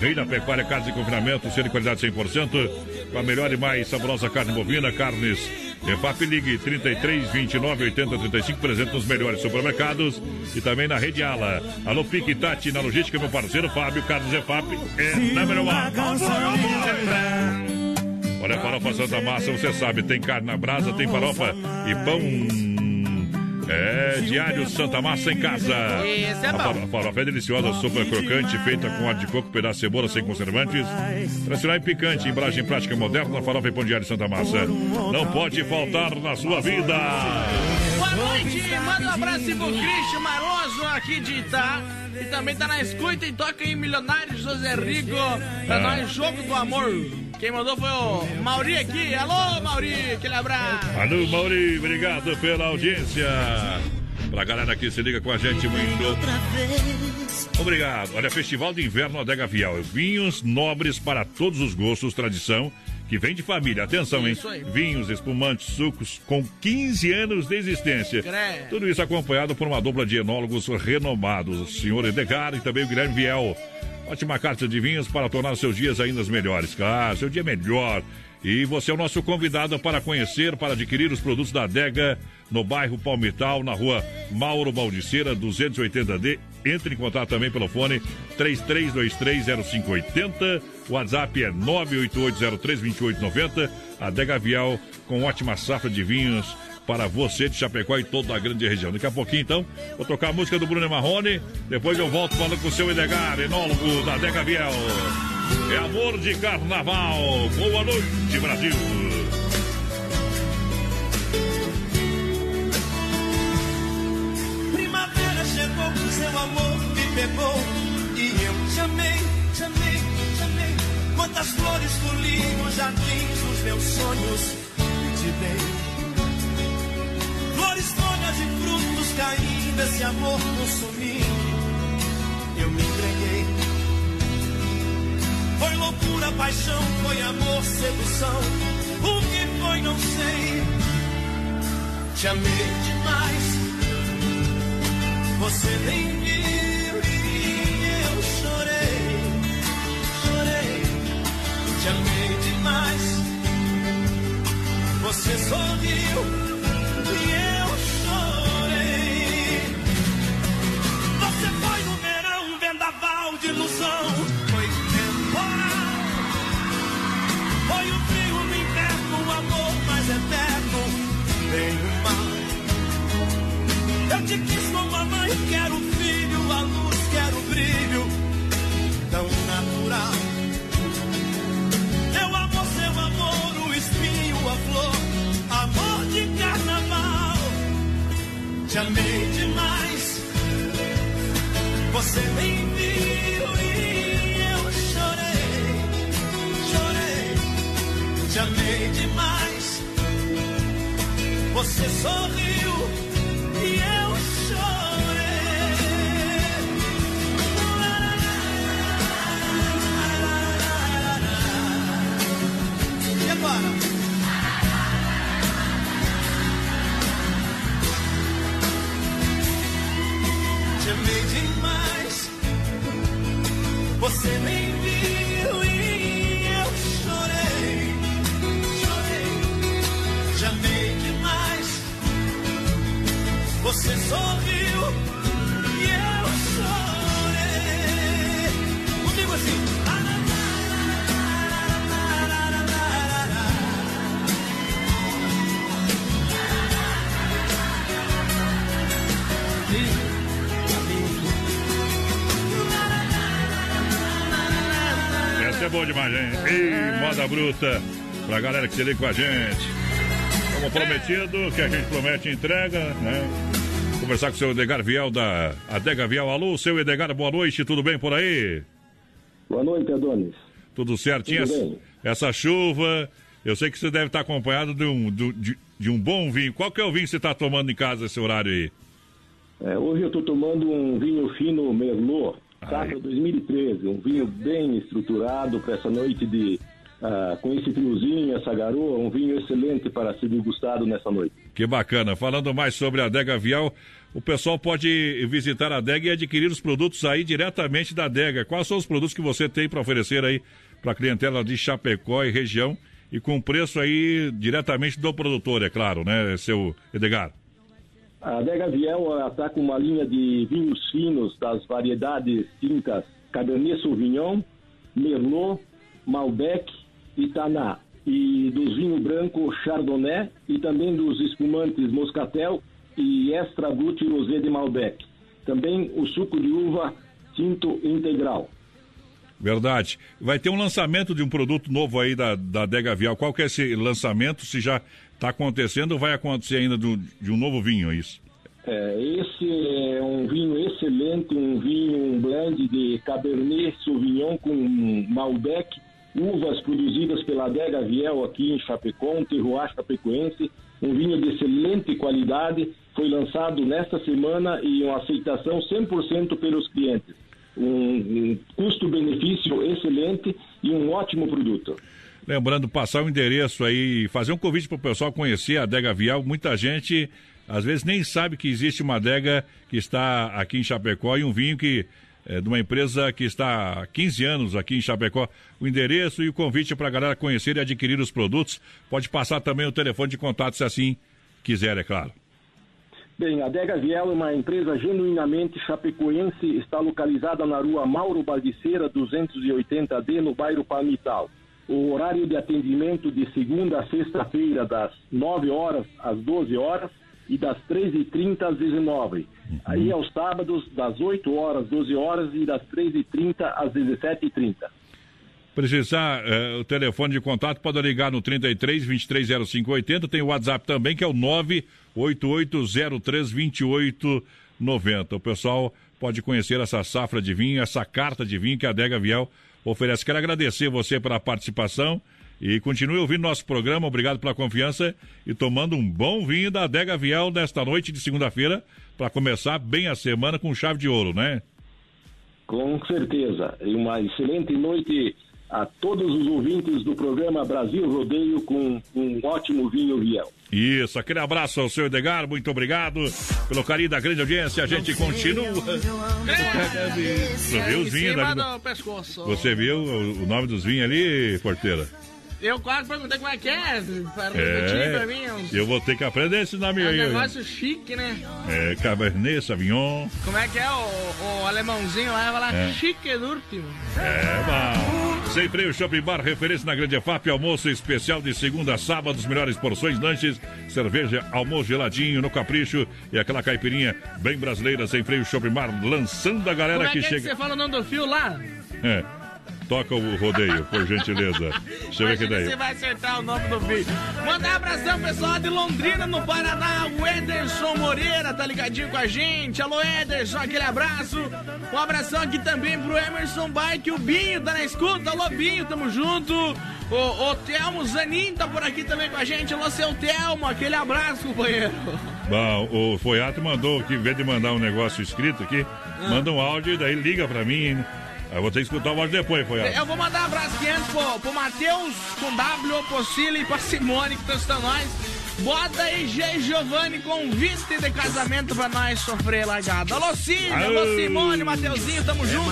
Rei da Pecuária, Carnes de Confinamento, sendo de qualidade 100%. Com a melhor e mais saborosa carne bovina, carnes EFAP Ligue 33 29 80 35, presente nos melhores supermercados e também na Rede Ala. Alô, Pique Tati, na logística, meu parceiro Fábio Carlos EFAP é número 1. Olha, farofa Santa Massa, você sabe, tem carne na brasa, tem farofa e pão. É, diário Santa Massa em casa. Esse é a bom. faro- farofa é deliciosa, super crocante, feita com óleo de coco, pedaço de cebola sem conservantes. Tradicional e picante, embalagem prática moderna, farofa e pão diário Santa Massa. Não pode faltar na sua vida. Boa noite, manda um abraço pro Cristian Maroso aqui de Itá. E também tá na escuta e toca aí Milionário José Rico. Pra Ah. nós, Jogo do Amor. Quem mandou foi o Mauri aqui. Alô, Mauri, aquele abraço. Alô, Mauri, obrigado pela audiência. Pra galera que se liga com a gente, muito obrigado. Olha, Festival de Inverno Adega Vial. Vinhos nobres para todos os gostos, tradição que vem de família. Atenção, hein? Vinhos, espumantes, sucos com 15 anos de existência. Tudo isso acompanhado por uma dupla de enólogos renomados, o senhor Edgar e também o Guilherme Viel. Ótima carta de vinhos para tornar seus dias ainda melhores. Claro, seu dia é melhor. E você é o nosso convidado para conhecer, para adquirir os produtos da Adega no bairro Palmital, na rua Mauro Baldiceira, 280D. Entre em contato também pelo fone 33230580. O WhatsApp é 988032890. Adega Vial com ótima safra de vinhos para você de Chapecó e toda a grande região. Daqui a pouquinho, então, vou tocar a música do Bruno Marrone. Depois eu volto falando com o seu Edgar, enólogo da Adega Viel. É amor de carnaval. Boa noite, Brasil. Primavera chegou, seu amor me pegou e eu te amei, te amei, te amei. Quantas flores colhi nos jardins dos meus sonhos e te dei. Flores, folhas e frutos caindo, esse amor consumindo. Eu me entreguei. Foi loucura, paixão, foi amor, sedução. O que foi, não sei. Te amei demais. Você nem viu e eu chorei, chorei, te amei demais. Você sorriu e eu quero filho, a luz, quero brilho, tão natural. Meu amor, seu amor, o espinho, a flor, amor de carnaval. Te amei demais, você nem viu e eu chorei, chorei. Te amei demais, você sorriu você nem é boa demais, hein? Ei, moda bruta. Pra galera que se liga com a gente. Como prometido, que a gente promete entrega, né? Conversar com o seu Edgar Viel da Adega Viel. Alô, seu Edgar, boa noite, tudo bem por aí? Boa noite, Adonis. Tudo certinho? Tudo essa, bem. essa chuva, eu sei que você deve estar acompanhado de um, de, de um bom vinho. Qual que é o vinho que você está tomando em casa esse horário aí? É, hoje eu estou tomando um vinho fino Merlot, safra 2013, um vinho bem estruturado para essa noite de ah, com esse friozinho, essa garoa, um vinho excelente para ser degustado nessa noite. Que bacana. Falando mais sobre a Adega Vial, o pessoal pode visitar a Adega e adquirir os produtos aí diretamente da Adega. Quais são os produtos que você tem para oferecer aí para a clientela de Chapecó e região e com preço aí diretamente do produtor, é claro, né, seu Edgar? A Adega Viel está com uma linha de vinhos finos das variedades tintas Cabernet Sauvignon, Merlot, Malbec e Taná. E dos vinhos branco Chardonnay e também dos espumantes Moscatel e Extra Brut Rosé de Malbec. Também o suco de uva tinto integral. Verdade. Vai ter um lançamento de um produto novo aí da, da Adega Vial. Qual que é esse lançamento? Se já está acontecendo vai acontecer ainda do- de um novo vinho, é isso? É, esse é um vinho excelente, um vinho, um blend de Cabernet Sauvignon com Malbec, uvas produzidas pela Adega Viel aqui em Chapecó, um terroir chapecoense, um vinho de excelente qualidade, foi lançado nesta semana e uma aceitação 100% pelos clientes. Um, um custo-benefício excelente e um ótimo produto. Lembrando, passar o endereço aí, fazer um convite para o pessoal conhecer a adega Vial. Muita gente, às vezes, nem sabe que existe uma adega que está aqui em Chapecó e um vinho que é de uma empresa que está há 15 anos aqui em Chapecó. O endereço e o convite para a galera conhecer e adquirir os produtos. Pode passar também o telefone de contato, se assim quiser, é claro. Bem, a Adega Viel é uma empresa genuinamente chapecoense, está localizada na rua Mauro Baldiceira 280D, no bairro Palmital. O horário de atendimento de segunda a sexta-feira, das 9 horas às 12 horas e das 13h30 às 19 Uhum. Aí aos sábados, das 8 horas às 12 horas e das 13h30 às 17h30. Precisar eh, o telefone de contato, pode ligar no 33 23 05 80. Tem o WhatsApp também, que é o 98803 2890. O pessoal pode conhecer essa safra de vinho, essa carta de vinho que a Adega Viel oferece. Quero agradecer você pela participação e continue ouvindo nosso programa. Obrigado pela confiança e tomando um bom vinho da Adega Viel nesta noite de segunda-feira para começar bem a semana com chave de ouro, né? Com certeza. E uma excelente noite a todos os ouvintes do programa Brasil Rodeio com um ótimo vinho Viel. Isso, aquele abraço ao seu Edgar, muito obrigado pelo carinho da grande audiência. A gente continua. Você viu os vinhos ali? Você viu o nome dos vinhos ali, porteira? Eu quase perguntei como é que é, para repetir pra mim. uns- eu vou ter que aprender esse nome É um aí. negócio chique, né? É, Cabernet Sauvignon. Como é que é o, o alemãozinho lá? Vai lá, É. chique do último. É, bom. Sem freio Shopping Bar, referência na Grande EFAP, almoço especial de segunda a sábado, as melhores porções, lanches, cerveja, almoço geladinho no capricho e aquela caipirinha bem brasileira, sem freio Shopping Bar, lançando a galera Como é que, que é que chega. você fala o nome do fio lá? É. Toca o rodeio, por gentileza. Deixa eu ver daí. Você vai acertar o nome do vídeo. Mandar um abração, pessoal de Londrina, no Paraná. O Ederson Moreira tá ligadinho com a gente. Alô, Ederson, aquele abraço. Um abração aqui também pro Emerson Bike. O Binho tá na escuta. Alô, Binho, tamo junto. O, o Telmo Zanin tá por aqui também com a gente. Alô, seu Telmo, aquele abraço, companheiro. Bom, o Foiato mandou aqui, em vez de mandar um negócio escrito aqui, Ah. manda um áudio e daí liga pra mim. Eu vou ter que escutar o áudio depois, Foiato. Eu vou mandar um abraço aqui antes pro, pro Matheus com W, Pocile e pra Simone que estão estão nós. Bota aí G. Giovanni com vista de casamento pra nós sofrer largada. Alô, Cine, alô. Simone, Mateuzinho, tamo junto.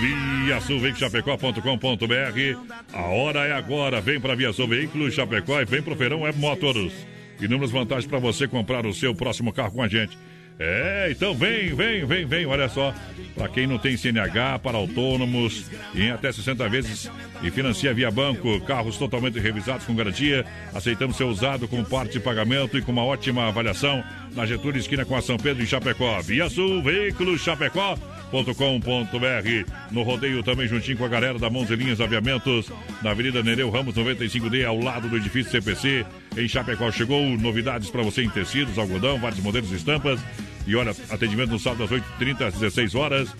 ViaSulVeiculoSchapecó.com.br A hora é agora. Vem para Via Sul Veículos Chapecó e vem pro Feirão Web Motors. Inúmeras vantagens para você comprar o seu próximo carro com a gente. É, então vem, vem, vem, vem. Olha só, para quem não tem CNH, para autônomos, em até 60 vezes e financia via banco, carros totalmente revisados com garantia. Aceitamos ser usado com parte de pagamento e com uma ótima avaliação na Getúlio Esquina com a São Pedro em Chapecó. Via Sul Veículos Chapecó com.br No rodeio também juntinho com a galera da Mãozelinhas Aviamentos, na Avenida Nereu Ramos 95D, ao lado do edifício CPC. Em Chapecó chegou novidades para você em tecidos, algodão, vários modelos e estampas. E olha, atendimento no sábado das 8h30 às 16 horas.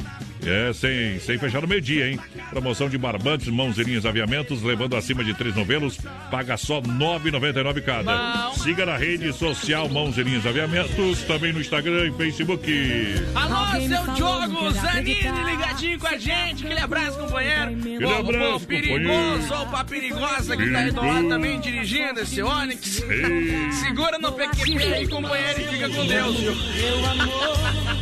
É, sem, sem fechar no meio-dia, hein? Promoção de barbantes, mãozinhas aviamentos, levando acima de três novelos, paga só R$ 9,99 cada. Siga na rede social Mãozinhas Aviamentos, também no Instagram e Facebook. Alô, seu Diogo Zanini ligadinho com a gente. Aquele abraço, companheiro. Aquele abraço, o perigoso, ou pra perigosa que tá aí do lado também dirigindo esse Onix. Segura no PQP aí, companheiro, e fica com Deus, viu?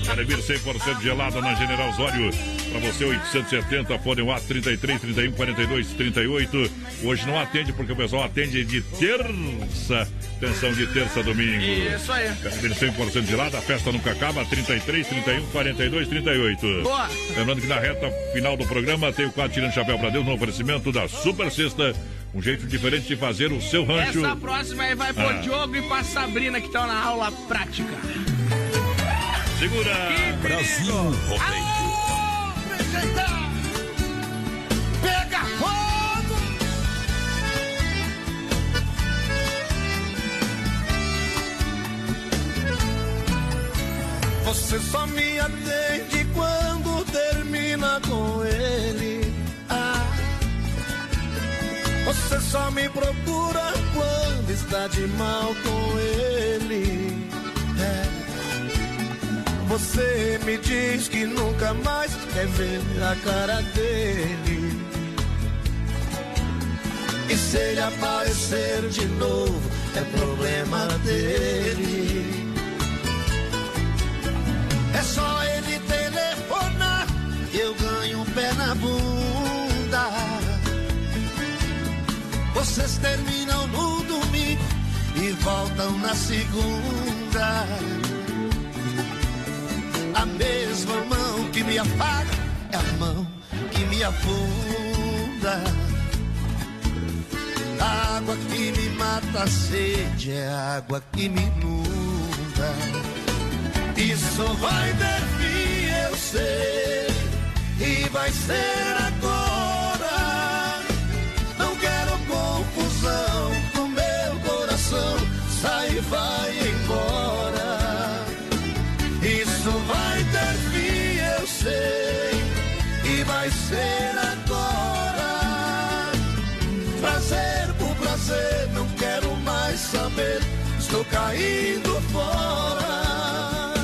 Carabir 100% gelada na General Osório. Para você, 870, fone WhatsApp 33 31 42 38. Hoje não atende porque o pessoal atende de terça. Atenção, de terça a domingo. Isso aí. Carabir 100% gelada, a festa nunca acaba. 33 31 42 38. Boa. Lembrando que na reta final do programa tem o quadro Tirando Chapéu para Deus no oferecimento da Super Sexta. Um jeito diferente de fazer o seu rancho. Essa próxima aí vai pro Ah. Diogo e pra Sabrina que estão na aula prática. Segura! Brasil Rodeio. Pega fogo! Você só me atende quando termina com ele. Ah. Você só me procura quando está de mal com ele. Você me diz que nunca mais quer ver a cara dele. E se ele aparecer de novo, é problema dele. É só ele telefonar que eu ganho um pé na bunda. Vocês terminam no domingo e voltam na segunda. A mesma mão que me apaga é a mão que me afunda. A água que me mata a sede é a água que me inunda. Isso vai ter fim, eu sei, e vai ser agora. Não quero confusão no meu coração, sai e vai embora. Sei, e vai ser agora. Prazer por prazer, não quero mais saber, estou caindo fora.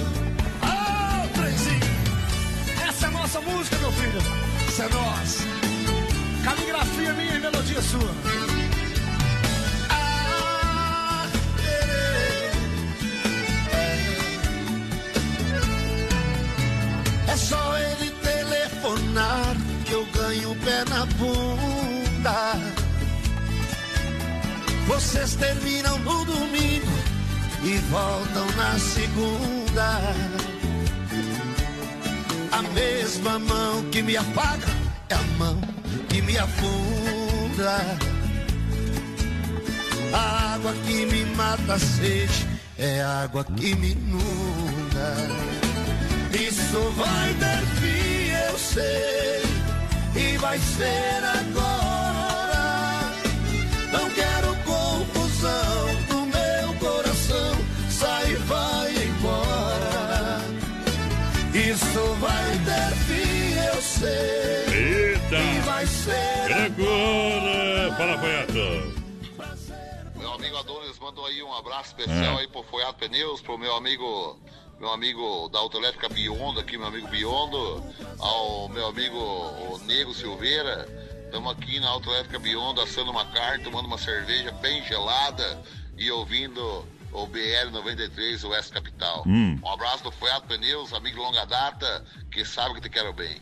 Ah, trenzinho. Essa é a nossa música, meu filho. Essa é nossa. Caligrafia minha e melodia sua. Vocês terminam no domingo e voltam na segunda. A mesma mão que me apaga é a mão que me afunda. A água que me mata a sede é a água que me inunda. Isso vai ter fim, eu sei, e vai ser agora. Não quero Fala, Foiato. Meu amigo Adonis mandou aí um abraço especial É. aí pro Foiado Pneus, pro meu amigo, meu amigo da Autoelétrica Biondo aqui, meu amigo Biondo, ao meu amigo o Nego Silveira. Estamos aqui na Autoelétrica Biondo assando uma carne, tomando uma cerveja bem gelada e ouvindo o BL 93 Oeste Capital. Hum. Um abraço do Foiado Pneus, amigo longa data, que sabe que te quero bem.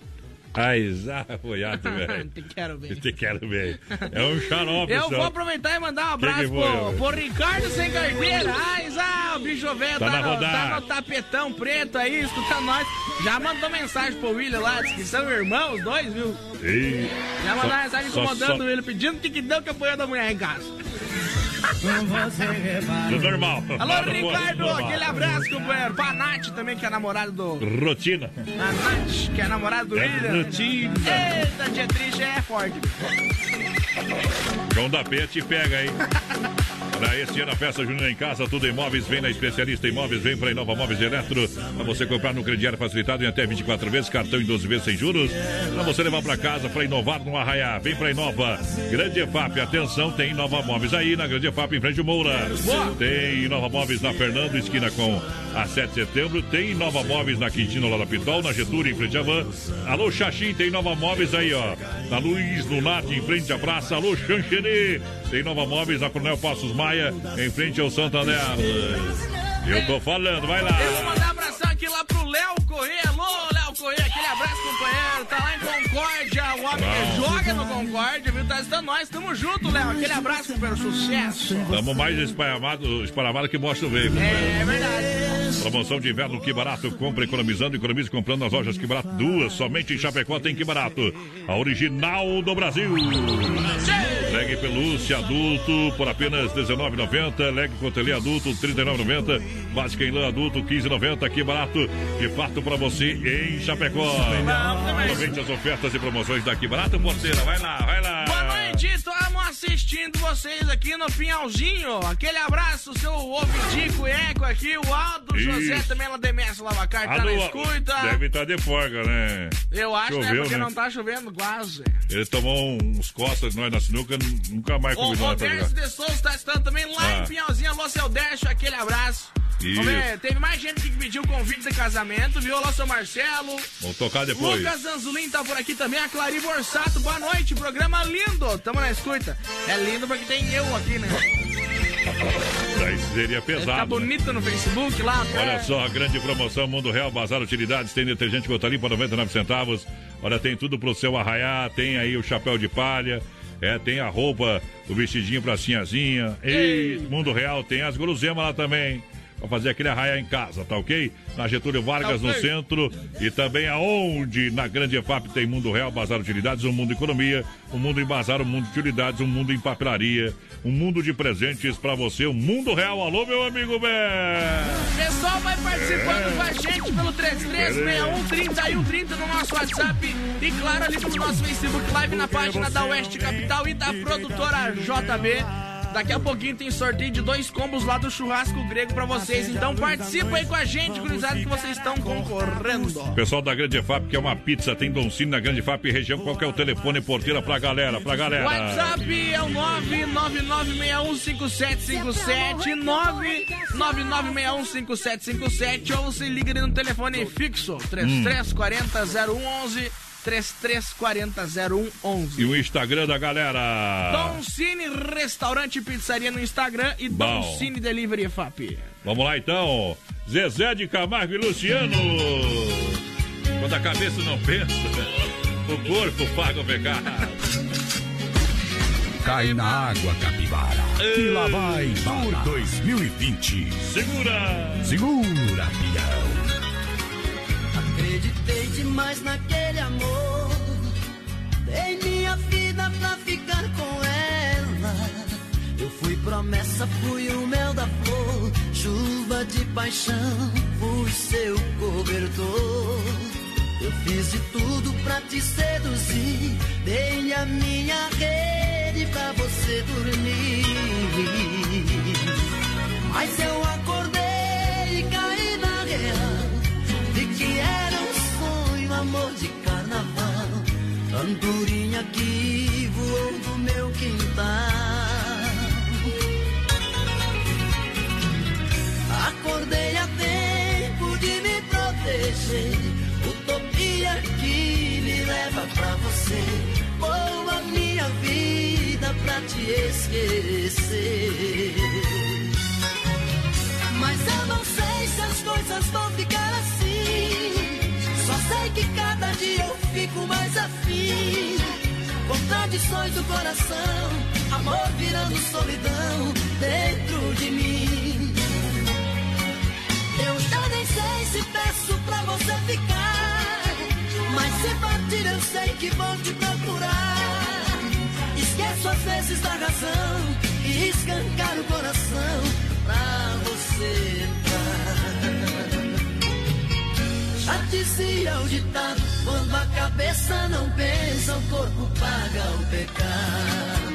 Aizá, Foiato, velho. Te quero bem. Te quero bem. É um xarope, Eu só. vou aproveitar e mandar um Que que abraço foi, pro, pro Ricardo Sem Carteira. Zá, o bicho velho Tá tá, na no, tá no tapetão preto aí, escutando nós. Já mandou mensagem pro William lá, disse que são irmãos, os dois, viu? Ei. Já mandou Só- mensagem só- incomodando só- ele, pedindo o que, que deu que apanhou da mulher em casa. Do normal. Alô, Ricardo, normal. aquele abraço, companheiro. Pra Nath também, que é namorada do. Rotina. A Nath, que é namorada do É William. rotina. Eita, dia triste é forte. João da Penha te pega, hein? Para este ano, a festa junina em casa, tudo em móveis, vem na especialista em móveis, vem para Inova Móveis Eletro, para você comprar no crediário facilitado em até 24 vezes, cartão em 12 vezes sem juros, para você levar para casa para inovar no Arraiá, vem para Inova, Grande EFAP, atenção, tem Inova Móveis aí na Grande EFAP em frente ao Moura, tem Inova Móveis na Fernando, esquina com a 7 de setembro, tem Inova Móveis na Quintino, lá da Pitol, na Getúlio, em frente à Van, alô Xaxim, tem Nova Móveis aí, ó, na Luiz Lunati, em frente à praça, alô Xanxerê, tem Nova Móveis na Coronel Passos Maia, em frente ao Santander. Eu tô falando, vai lá. Eu vou mandar abração aqui lá pro Léo Corrêa. Alô, Léo Corrêa, aquele abraço, companheiro. Tá lá em Concórdia, o homem que joga no Concórdia, viu? Tá estando nós, tamo junto, Léo. Aquele abraço, companheiro, sucesso. Estamos mais esparramado, esparramado que mostra o veículo. né? É verdade. Promoção de inverno Que Barato. Compra economizando, economize comprando nas lojas Que Barato. Duas, somente em Chapecó tem Que Barato. A original do Brasil. Leg pelúcia adulto por apenas R$19,90. Leg cotelê adulto R$39,90. Básica em lã adulto R$15,90. Que barato. Que fato pra você em Chapecó. Aproveite as ofertas e promoções da Que Barato, porteira. Vai lá, vai lá. Noite, estamos assistindo vocês aqui no Pinhalzinho. Aquele abraço, seu Ovidico Eco aqui, o Aldo Isso. José também lá de Mestre Lavacar, tá na escuta. Deve estar de folga, né? Eu acho, né? Choveu, Porque né? não tá chovendo quase. Ele tomou uns costas de nós na sinuca, nunca mais O convidou nós pra Roberto de Souza tá estando também lá Ah. em Pinhalzinho. Alô, seu Décio, aquele abraço. Isso. Vamos ver, teve mais gente que pediu convite de casamento, viu? Olá, seu Marcelo. Vamos tocar depois. Lucas Anzulin tá por aqui também, a Clari Borsato, boa noite, programa lindo, tamo na escuta. É lindo porque tem eu aqui, né? Daí seria Fica pesado. né? bonito no Facebook lá. Olha é. só, a grande promoção Mundo Real Bazar Utilidades. Tem detergente gota limpa, 99 centavos. Olha, tem tudo pro seu arraiar. Tem aí o chapéu de palha. É, tem a roupa, o vestidinho pra sinhazinha. E Mundo Real tem as guloseimas lá também. Pra fazer aquele arraiar em casa, tá ok? Na Getúlio Vargas, Tá no centro. E também aonde? Na Grande EFAP tem Mundo Real, Bazar Utilidades, um mundo economia, um mundo em bazar, um mundo de utilidades, um mundo em papelaria, um mundo de presentes pra você, um mundo real. Alô, meu amigo Ben! Pessoal, vai participando com a gente pelo 336130 no nosso WhatsApp e claro ali no nosso Facebook Live na página da Oeste Capital e da produtora JB. Daqui a pouquinho tem sorteio de dois combos lá do churrasco grego pra vocês. Então participa aí com a gente, gurizada, que vocês estão concorrendo. Pessoal da Grande FAP, que é uma pizza, tem Doncini na Grande FAP região. Qual que é o telefone porteira pra galera? Pra galera. WhatsApp é o 999615757 999615757 ou se liga ali no telefone fixo 3340 0111 3340 0111 E o Instagram da galera. Dom Cine Restaurante e Pizzaria no Instagram e Dom Bom. Cine Delivery FAP. Vamos lá então. Zezé de Camargo e Luciano. Quando a cabeça não pensa, o corpo paga o pecado. Cai na água, capivara. E lá vai por 2020. Segura! Segura, pião. Acreditei demais naquele amor. Dei minha vida pra ficar com ela. Eu fui promessa, fui o mel da flor. Chuva de paixão, fui seu cobertor. Eu fiz de tudo pra te seduzir. Dei a minha rede pra você dormir. Mas eu acordei amor de carnaval. Andorinha que voou do meu quintal. Acordei a tempo de me proteger. Utopia que me leva pra você. Vou a minha vida pra te esquecer. Mas eu não sei se as coisas vão ficar assim. Que cada dia eu fico mais afim. Contradições do coração, amor virando solidão dentro de mim. Eu já nem sei se peço pra você ficar. Mas se partir eu sei que vou te procurar. Esqueço às vezes da razão e escancar o coração pra você Já dizia o ditado: quando a cabeça não pensa, o corpo paga o pecado.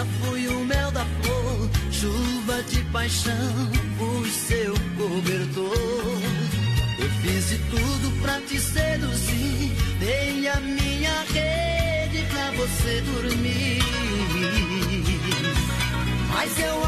Promessa, fui o mel da flor. Chuva de paixão, fui seu cobertor. Eu fiz de tudo pra te seduzir. Dei a minha rede pra você dormir. Mas eu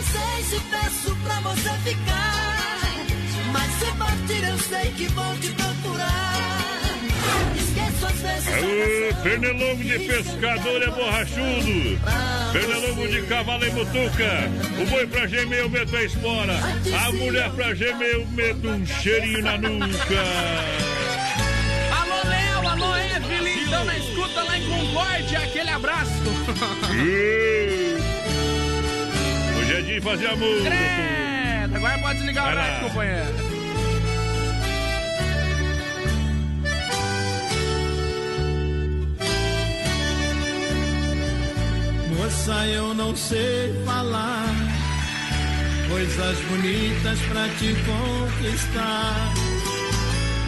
nem sei se peço pra você ficar. Mas se partir sei que vou te procurar. Esqueço às vezes. Aô, pernilongo de pescador é borrachudo. Pernilongo de cavalo e mutuca. O boi pra gemer, eu meto a espora. A mulher pra gemer, eu meto um cheirinho na nuca. Alô, Léo, alô, Evelyn, estão na escuta lá em Concórdia. Aquele abraço. Dia de fazer amor. Credo, agora pode desligar o rádio, companheiro. Moça, eu não sei falar coisas bonitas pra te conquistar.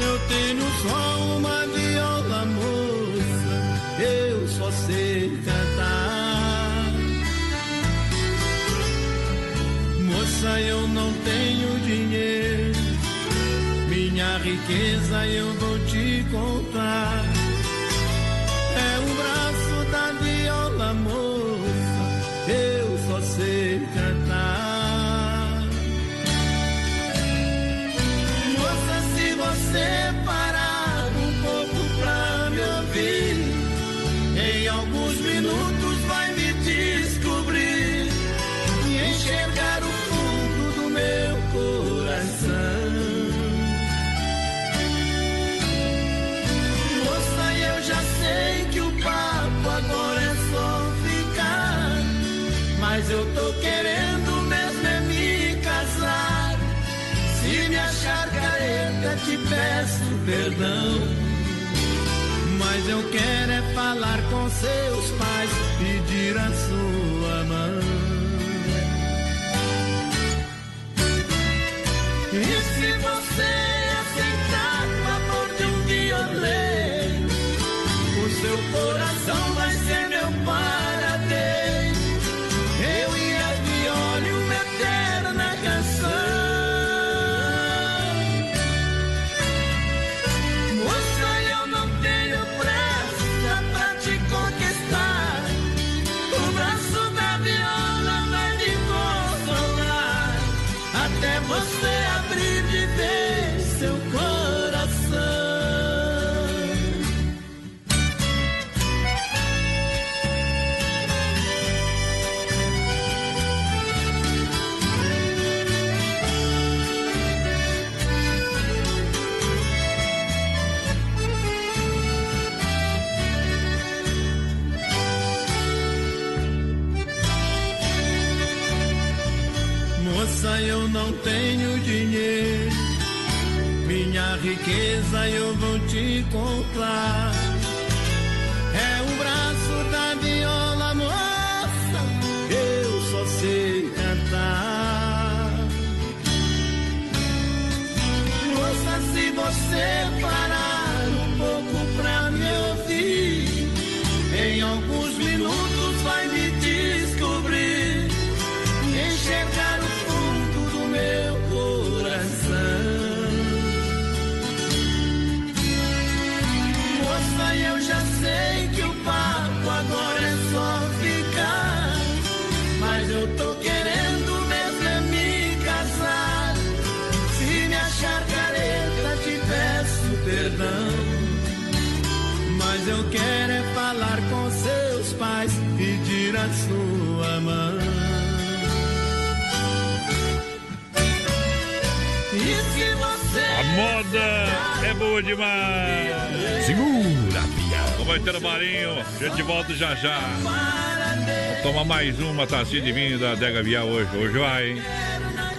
Eu tenho só uma viola, moça, eu só sei cantar. Moça, eu não tenho dinheiro, minha riqueza eu vou te contar. É o braço da viola, moça, eu perdão. Mas eu quero é falar com seus pais, já tomar mais uma tacinha de vinho da Dega Vial hoje. Hoje vai, hein?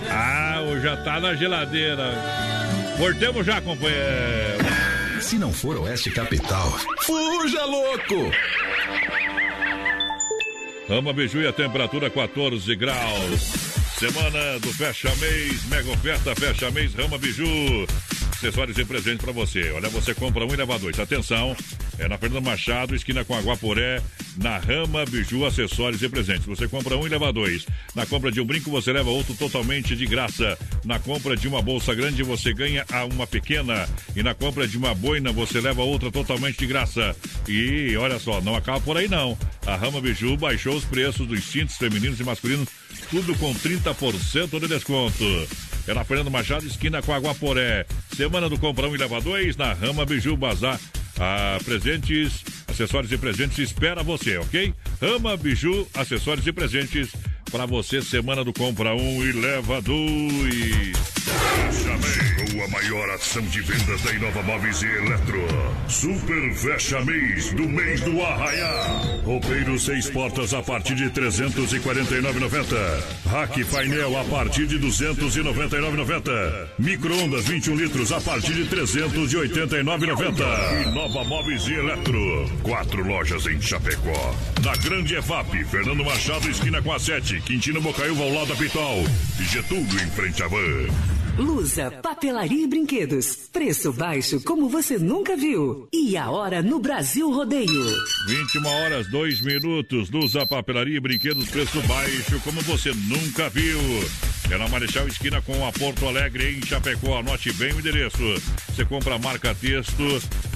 Ah, hoje já tá na geladeira. Voltemos já, companheiro. Se não for Oeste Capital, fuja louco! Rama Biju e a temperatura 14 graus. Semana do Fecha Mês, mega oferta Fecha Mês Rama Biju. Acessórios e presentes para você. Olha, você compra um e leva dois. Atenção, é na Fernando Machado, esquina com Aguaporé, na Rama Biju, acessórios e presentes. Você compra um e leva dois. Na compra de um brinco, você leva outro totalmente de graça. Na compra de uma bolsa grande, você ganha a uma pequena. E na compra de uma boina, você leva outra totalmente de graça. E olha só, não acaba por aí não. A Rama Biju baixou os preços dos cintos femininos e masculinos, tudo com 30% de desconto. É na Fernando Machado, esquina com Aguaporé. Semana do Compra 1 e Leva 2 na Rama Biju Bazar. Ah, presentes, acessórios e presentes espera você, ok? Rama Biju, acessórios e presentes para você. Semana do Compra 1 e Leva 2. Chegou a maior ação de vendas da Inova Móveis e Eletro. Super Fecha Mês do mês do Arraiá. Roupeiro seis portas a partir de 349,90. Rack painel a partir de 299,90. Micro-ondas 21 litros a partir de 389,90. Inova Móveis e Eletro. Quatro lojas em Chapecó. Na Grande EFAP, Fernando Machado, esquina com a 7. Quintino Bocaiúva ao lado da Pitol. Getúlio em frente à van. Lusa, papelaria e brinquedos. Preço baixo como você nunca viu. E a hora no Brasil Rodeio. 21 horas, 2 minutos. Lusa, papelaria e brinquedos, preço baixo, como você nunca viu. É na Marechal Esquina com a Porto Alegre, em Chapecó. Anote bem o endereço. Você compra a marca texto.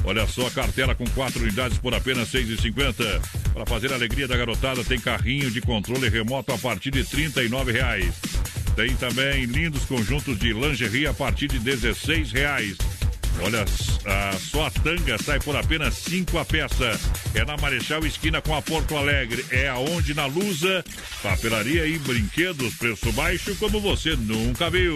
Olha só, cartela com quatro unidades por apenas R$ 6,50. Para fazer a alegria da garotada, tem carrinho de controle remoto a partir de 39 reais. Tem também lindos conjuntos de lingerie a partir de 16 reais. Olha, a sua tanga sai por apenas 5 a peça. É na Marechal Esquina com a Porto Alegre. É aonde na Lusa, papelaria e brinquedos, preço baixo como você nunca viu.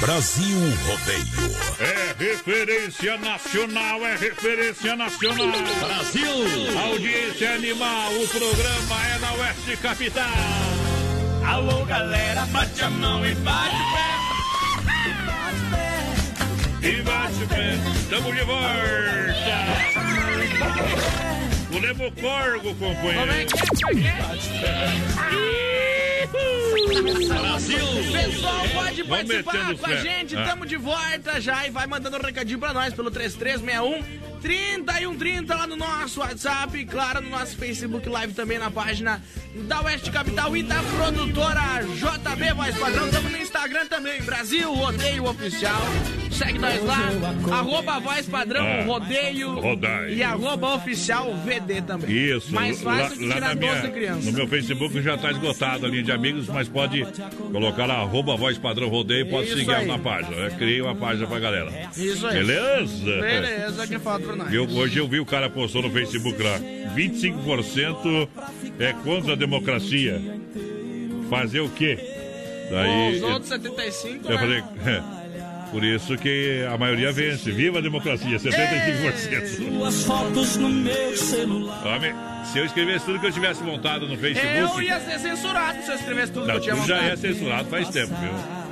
Brasil Rodeio. É referência nacional, é referência nacional. Brasil. Audiência animal, o programa é na Oeste Capital. Alô, galera, bate a mão e bate E bate o pé, tamo de volta. O Lemo Corgo, companheiro. Como é que é? Brasil. Pessoal, pode Vamos participar com a gente. Ah. Tamo de volta já e vai mandando um recadinho pra nós pelo 3361 3130 lá no nosso WhatsApp e claro no nosso Facebook Live também na página da Oeste Capital e da produtora JB Voz Padrão. Estamos no Instagram também, Brasil Rodeio Oficial. Segue nós lá, arroba Voz Padrão Ah. Rodeio Rodeio. e arroba Oficial VD também. Isso. Mais fácil lá, tirar minha, 12 crianças. No meu Facebook já está esgotado a linha de amigos, mas pode colocar lá, arroba voz padrão rodeio, pode Isso seguir aí. na página. né? Criei uma página pra galera. Isso aí. Beleza? Beleza, que falta pra Eu, hoje eu vi o cara postou no Facebook lá. 25% é contra a democracia. Fazer o quê? Bom, os outros 75, eu né? falei, por isso que a maioria vence. Viva a democracia, 75%. Suas fotos no meu celular. Homem, se eu escrevesse tudo que eu tivesse montado no Facebook. Eu ia ser censurado se eu escrevesse tudo Não, que eu tinha tu já montado. é censurado faz tempo, viu?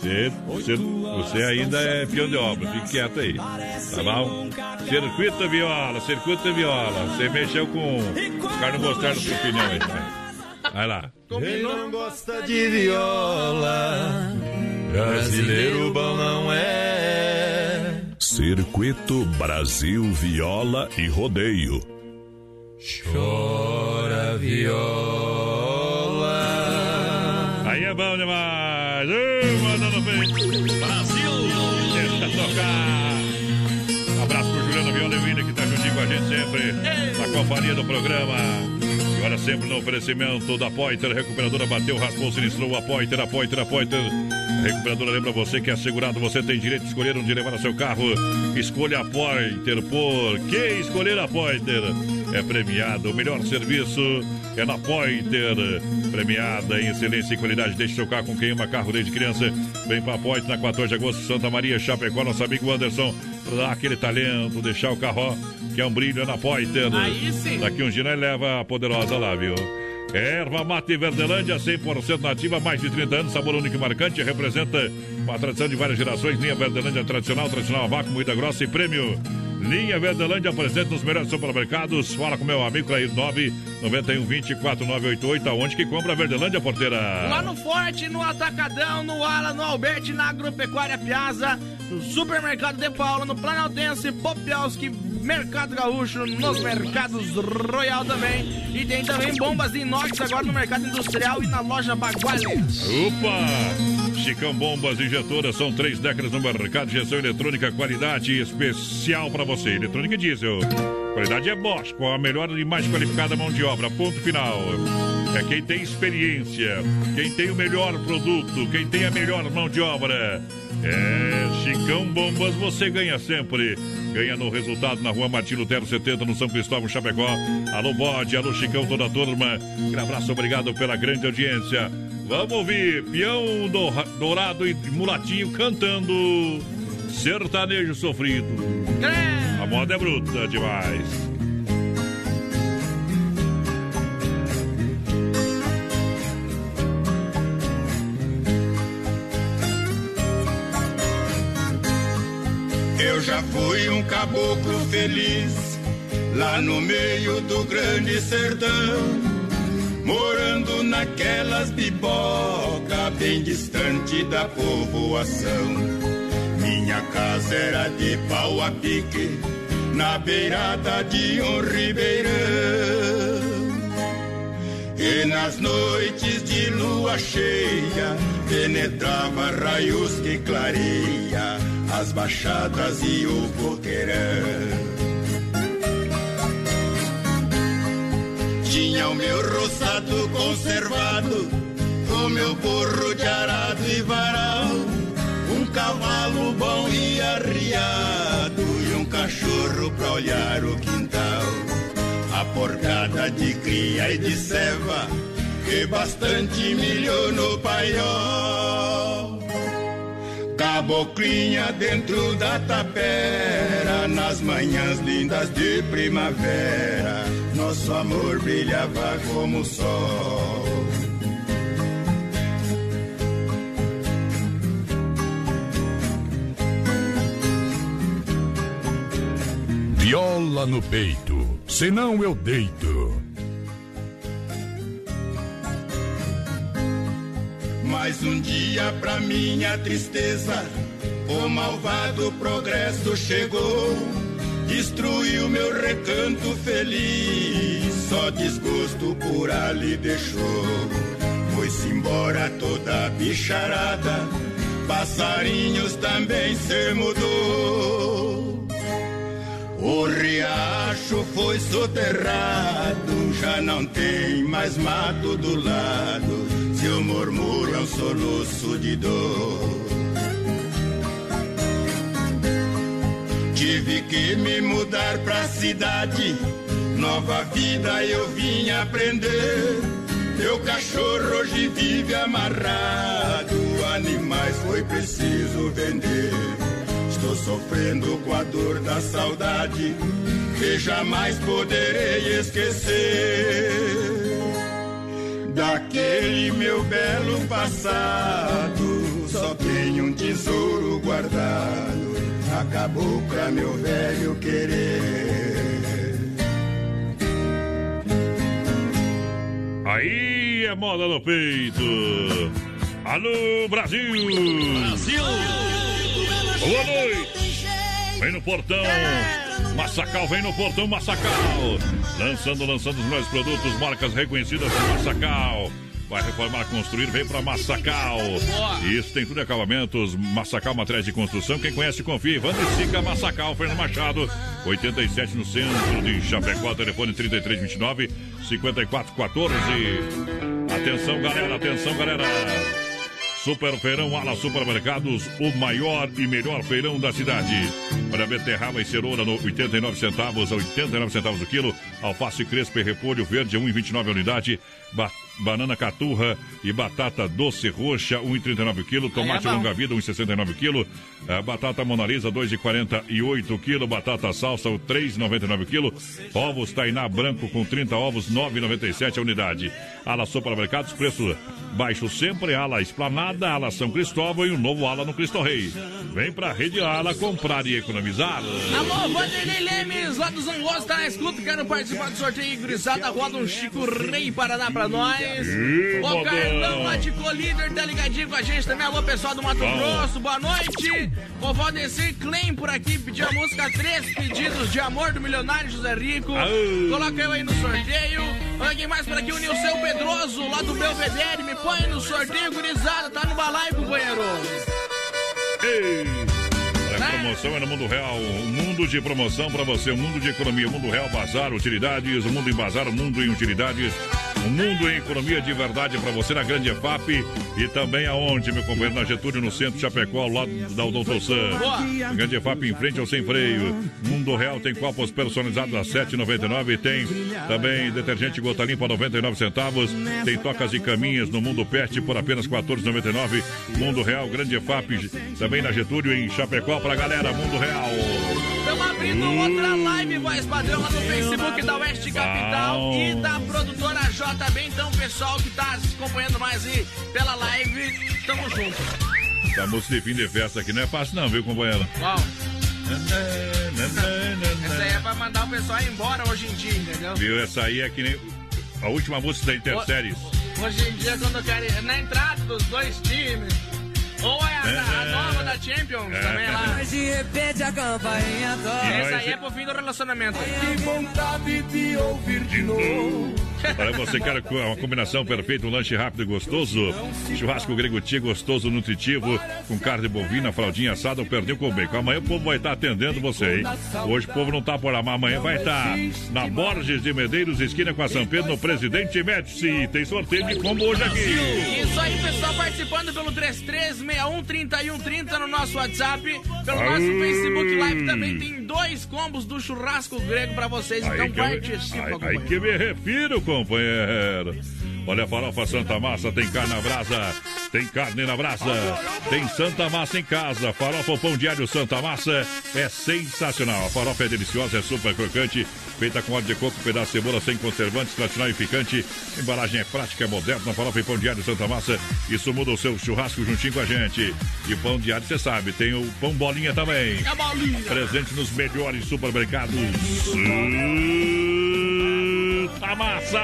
Você, você, você ainda é peão de obra, fique quieto aí. Tá bom? Circuito viola, circuito viola. Você mexeu com. Os caras não gostaram da sua opinião aí. Vai, vai lá. Quem não gosta de viola, brasileiro bom não é. Circuito Brasil Viola e Rodeio. Chora viola. Aí é bom demais. Gente sempre. Na companhia do programa. E olha, sempre no oferecimento da Poiter. Recuperadora bateu, raspou, sinistrou. A Poiter, a Poiter, a Poiter. Recuperadora lembra você que é assegurado. Você tem direito de escolher onde levar seu carro. Escolha a Poiter. Por que escolher a Poiter? É premiado. O melhor serviço é na Poiter. Premiada em excelência e qualidade. Deixe seu carro com quem ama carro desde criança. Vem pra Poiter na 14 de agosto, Santa Maria, Chapecó. Nosso amigo Anderson. Dar aquele talento, deixar o carro, que é um brilho na Poiter. Aí sim. Daqui um dia leva a poderosa lá, viu? Erva Mate Verdelândia, 100% nativa, mais de 30 anos, sabor único e marcante, representa uma tradição de várias gerações. Linha Verdelândia tradicional, tradicional a vácuo, moída grossa e prêmio. Linha Verdelândia presente nos melhores supermercados. Fala com meu amigo Clair 9 91 24 988. Aonde que compra a Verdelândia, porteira? Lá no Forte, no Atacadão, no Ala, no Alberti, na Agropecuária Piazza, no Supermercado de Paula, no Planaltense, Popialski, Mercado Gaúcho, nos mercados Royal também. E tem também bombas de inox agora no Mercado Industrial e na loja Baguales. Opa! Chicão Bombas Injetoras são três décadas no mercado de injeção eletrônica, qualidade especial para você. Eletrônica e diesel. Qualidade é Bosch, com a melhor e mais qualificada mão de obra. Ponto final. É quem tem experiência, quem tem o melhor produto, quem tem a melhor mão de obra. É, Chicão Bombas, você ganha sempre. Ganha no resultado na rua Martin Lutero 70, no São Cristóvão, Chapecó. Alô, Bode, alô, Chicão, toda a turma. Um abraço, obrigado pela grande audiência. Vamos ouvir Peão do- Dourado e Mulatinho cantando Sertanejo Sofrido. A moda é bruta demais. Eu já fui um caboclo feliz lá no meio do grande sertão, morando naquelas biboca bem distante da povoação. Minha casa era de pau a pique na beirada de um ribeirão. E nas noites de lua cheia penetrava raios que clareia as baixadas e o coqueirão. Tinha o meu roçado conservado, o meu burro de arado e varal, cavalo bom e arriado e um cachorro pra olhar o quintal. A porcada de cria e de ceva e bastante milho no paiol. Caboclinha dentro da tapera, nas manhãs lindas de primavera, nosso amor brilhava como o sol. Viola no peito, senão eu deito. Mais um dia pra minha tristeza, o malvado progresso chegou, destruiu meu recanto feliz, só desgosto por ali deixou. Foi-se embora toda bicharada, passarinhos também se mudou. O riacho foi soterrado, já não tem mais mato do lado. Seu murmúrio é um soluço de dor. Tive que me mudar pra cidade, nova vida eu vim aprender. Meu cachorro hoje vive amarrado, animais foi preciso vender. Estou sofrendo com a dor da saudade que jamais poderei esquecer. Daquele meu belo passado, só tenho um tesouro guardado. Acabou pra meu velho querer. Aí é moda no peito. Alô, Brasil! Brasil! Boa noite! Vem no portão! Massacal, vem no portão Massacal! Lançando, lançando os melhores produtos, marcas reconhecidas do Massacal. Vai reformar, construir, vem pra Massacal. Isso tem tudo em acabamentos. Massacal Materiais de Construção. Quem conhece, confia. Evandro e Sica Massacal, Fernando Machado. 87 no centro de Chapecó. Telefone 3329 5414. Atenção, galera. Atenção, galera. Super Feirão Ala Supermercados, o maior e melhor feirão da cidade. Olha, beterraba e cenoura no 89 centavos a 89 centavos o quilo. Alface crespa e repolho verde a 1,29 a unidade. Batata banana caturra e batata doce roxa, 1,39 kg. Tomate bom. longa vida, 1,69 kg. Eh, batata Monalisa, 2,48 kg. Batata salsa, 3,99 kg. Ovos Tainá branco com 30 ovos, 9,97 a unidade. Ala supermercados, preço baixo sempre. Ala Esplanada, Ala São Cristóvão e o novo Ala no Cristo Rei. Vem pra Rede Ala comprar e economizar. Alô, Vanderlei Lemes, lá do Zangos, tá na escuta, quero participar do sorteio gurizada, roda um Chico Rei Paraná pra nós. Ih, o. Carlão lá de Colíder tá ligadinho com a gente também. Alô, pessoal do Mato Bom. Grosso, boa noite. O Valdecir Klein por aqui, pediu a música Três Pedidos de Amor do Milionário José Rico. Aô. Coloca eu aí no sorteio. Olha quem mais por aqui, o Nilceu Pedroso, lá do Belvedere, me põe no sorteio, gurizada, tá no balaio, companheiro. Ei! A promoção é no Mundo Real, um mundo de promoção para você, um mundo de economia, Mundo Real Bazar, utilidades, o mundo em bazar, o mundo em utilidades, um mundo em economia de verdade para você na Grande EFAP e também aonde, meu companheiro, na Getúlio, no centro de Chapecó, ao lado da Odonto Sam. A Grande EFAP em frente ao Sem Freio. Mundo Real tem copos personalizados a R$ 7,99 tem também detergente gota limpa 99 centavos, tem tocas e caminhas no Mundo Pet por apenas R$ 14,99. Mundo Real, Grande EFAP, também na Getúlio, em Chapecó, pra galera, Mundo Real. Estamos abrindo outra live, voz padrão, lá no Facebook da Oeste Capital e da produtora JB. Então, pessoal que tá acompanhando mais aí pela live, tamo junto. Essa música de fim de festa aqui não é fácil não, viu, companheiro? Uau. Essa aí é pra mandar o pessoal embora hoje em dia, entendeu? Viu? Essa aí é que nem a última música da Interséries. Hoje em dia, quando eu quero. Na entrada dos dois times. Ou é a, a É. nova da Champions É. também lá. Mas de repente a campainha toca. E Essa aí é pro fim do relacionamento. Que vontade de ouvir de novo. Para você que quer uma combinação perfeita, um lanche rápido e gostoso. Churrasco grego tia, gostoso, nutritivo, com carne bovina, fraldinha assada ou pernil com bacon. Amanhã o povo vai estar atendendo você, hein? Hoje o povo não tá por lá, mas amanhã vai estar na Borges de Medeiros, esquina com a São Pedro, no Presidente Médici. Tem sorteio de combo hoje aqui. Isso aí, pessoal, participando pelo 33613130 no nosso WhatsApp. Pelo nosso. Facebook Live também tem dois combos do churrasco grego pra vocês. Então eu, participa, aí, que me refiro, companheiro. Olha, a farofa Santa Massa tem carne na brasa, tem carne na brasa, tem Santa Massa em casa. Farofa pão diário Santa Massa é sensacional. A farofa é deliciosa, é super crocante, feita com óleo de coco, pedaço de cebola sem conservantes, tradicional e picante. A embalagem é prática, é moderna. Farofa e pão diário Santa Massa. Isso muda o seu churrasco juntinho com a gente. E pão diário, você sabe, tem o pão bolinha também. É bolinha. Presente nos melhores supermercados. Santa Massa!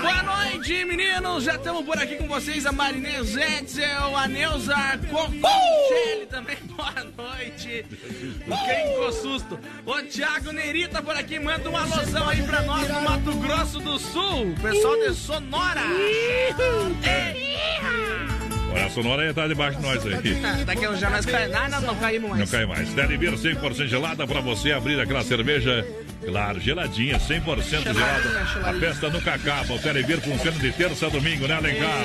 Boa noite, meninos! Já estamos por aqui com vocês, a Marinês Etzel, a Neuza Coconchelli também. Boa noite! Quem ficou susto? O Thiago Nerita por aqui, manda um alusão aí pra nós do Mato Grosso do Sul, pessoal de Sonora! Olha, a Sonora aí tá debaixo de nós aí. Ah, Daqui a uns dias nós caímos. Ah, não, não caímos Não mais. cai mais. Deve vir 100% gelada pra você abrir aquela cerveja. Claro, geladinha, 100% gelada. A festa nunca acaba. O Televir funciona de terça a domingo, né, Alencar?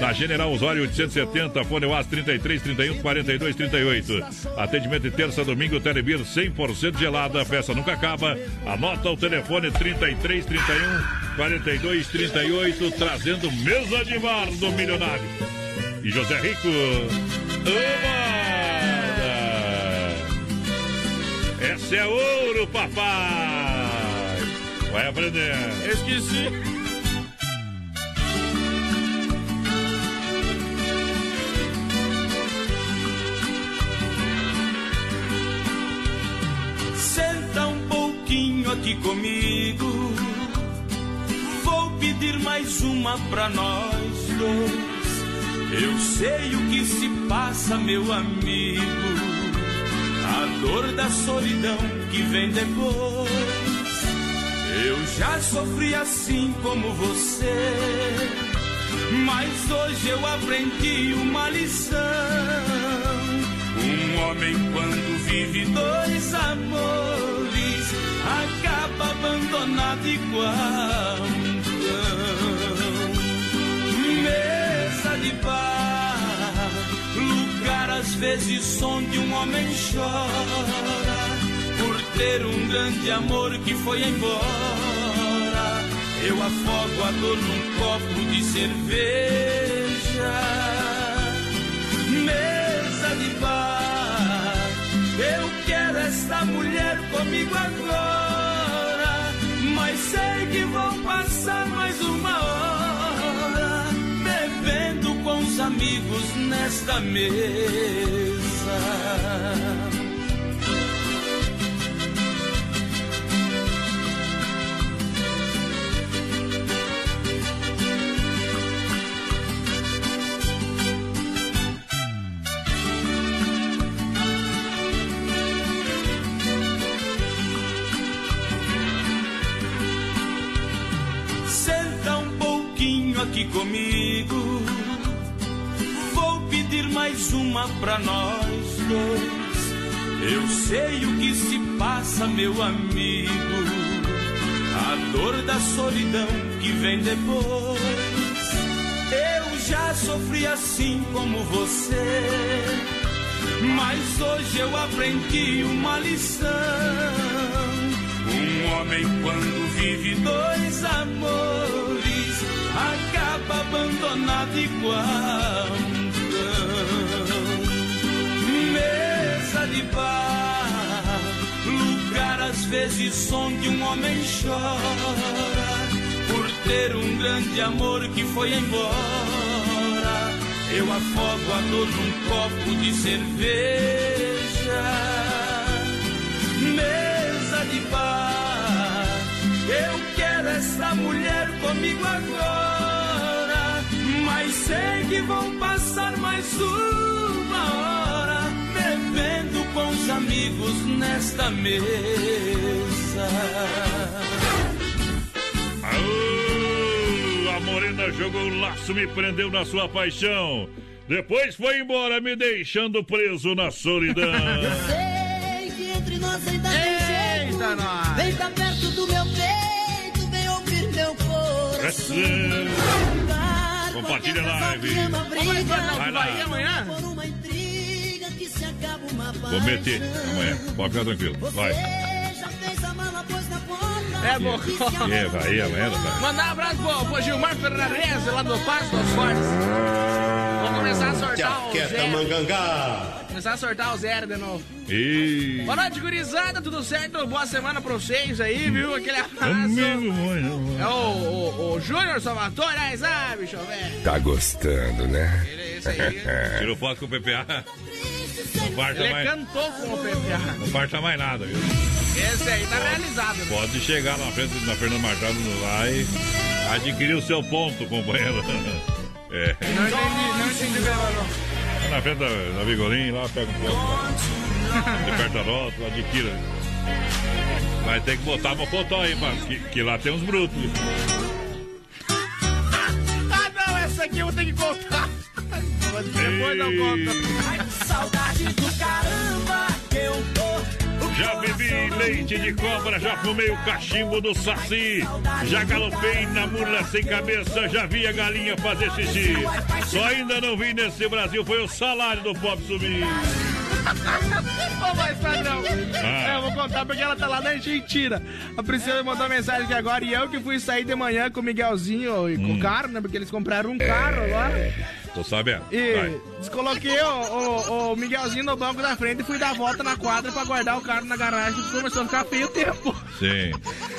Na General Osório 870, Fone UAS 33 31 42 38. Atendimento de terça a domingo, Televir 100% gelada. A festa nunca acaba. Anota o telefone 33 31 42 38, trazendo mesa de bar do milionário. E José Rico. Oba! Essa é ouro, papai! Vai aprender. Esqueci. Senta um pouquinho aqui comigo. Vou pedir mais uma pra nós dois. Eu sei o que se passa, meu amigo. A dor da solidão que vem depois. Eu já sofri assim como você. Mas hoje eu aprendi uma lição. Um homem, quando vive dois amores, acaba abandonado igual um cão. Mesa de bar, lugar às vezes onde um homem chora por ter um grande amor que foi embora. eu afogo a dor num copo de cerveja. Mesa de bar, eu quero esta mulher comigo agora, mas sei que vou passar mais uma amigos nesta mesa. Senta um pouquinho aqui comigo. Mais uma pra nós dois. Eu sei o que se passa, meu amigo. A dor da solidão que vem depois. Eu já sofri assim como você. Mas hoje eu aprendi uma lição. Um homem, quando vive dois amores, acaba abandonado igual De bar, lugar às vezes onde um homem chora por ter um grande amor que foi embora. Eu afogo a dor num copo de cerveja. Mesa de bar, eu quero essa mulher comigo agora. Mas sei que vão passar mais uma hora bebendo os amigos nesta mesa. Aô, a morena jogou um laço, me prendeu na sua paixão. Depois foi embora, me deixando preso na solidão. Sei que entre nós ainda tem jeito. Nós. Vem tá perto do meu peito, vem ouvir meu coração. Cantar, Compartilha a live. Vamos Vai lá. Bahia amanhã? Vou meter amanhã, pode ficar tranquilo. Vai. É, bom. É, vai, amanhã, vai. Mandar um abraço pro, pro Gilmar Ferrarese, lá do Passo dos Fortes. Vamos começar a sortar o zero. mangangá. Começar a sortar o zero de novo. E... Boa noite, gurizada, tudo certo? Boa semana pra vocês aí, viu? Aquele abraço. Amigo, mãe, não, É o, o, o Júnior Salvatore, aí sabe, bicho, velho. Tá gostando, né? Ele é esse aí. Tirou foto com o PPA. Não parta Ele mais, cantou com o PPA. não parta mais nada, viu? Esse aí tá realizado. né? Pode chegar na frente da Fernanda Machado lá e adquirir o seu ponto, companheiro. É. Não entendi, não entendi. Vai na frente da, da Vigolim, lá pega um ponto. Aperta a rótula, adquira. Vai ter que botar uma foto aí, mano, que, que lá tem uns brutos. Não, essa aqui eu vou ter que contar. Depois eu conto. Ai, que saudade do caramba que eu tô. Já bebi leite de cobra, já fumei o cachimbo do saci, já galopei na mula sem cabeça, já vi a galinha fazer xixi. Só ainda não vi nesse Brasil foi o salário do pobre subir. Ah. É, eu vou contar porque ela tá lá na Argentina. A Priscila me mandou mensagem aqui agora e eu que fui sair de manhã com o Miguelzinho e com Hum. o carro, né? Porque eles compraram um carro agora. Tô sabendo. E Vai. descoloquei o, o- o Miguelzinho no banco da frente e fui dar a volta na quadra pra guardar o carro na garagem começou a ficar feio o tempo. Sim.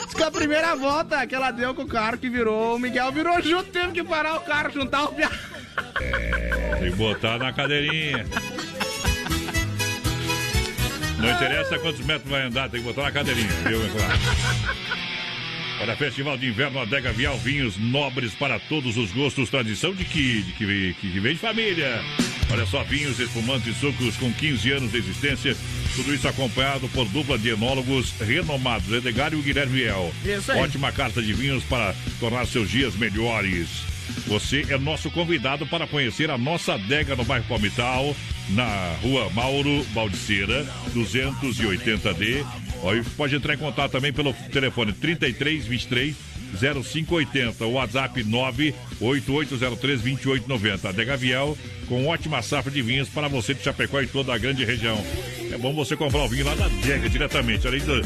Diz que a primeira volta que ela deu com o carro que virou, o Miguel virou junto, teve que parar o carro, juntar o piá. Tem que botar na cadeirinha. Não interessa quantos metros vai andar, tem que botar na cadeirinha, viu, meu? Para Festival de Inverno Adega Vial, vinhos nobres para todos os gostos, tradição de que, de que, que vem de família. Olha só, vinhos, espumantes, sucos com 15 anos de existência, tudo isso acompanhado por dupla de enólogos renomados, Edgar e o Guilherme aí. Ótima carta de vinhos para tornar seus dias melhores. Você é nosso convidado para conhecer a nossa adega no bairro Palmital, na rua Mauro Baldiceira, 280D. Ó, e pode entrar em contato também pelo telefone 3323 0580, o WhatsApp 98803 2890. Adega Viel, com ótima safra de vinhos para você de Chapecó e toda a grande região. É bom você comprar o vinho lá na adega diretamente, além do,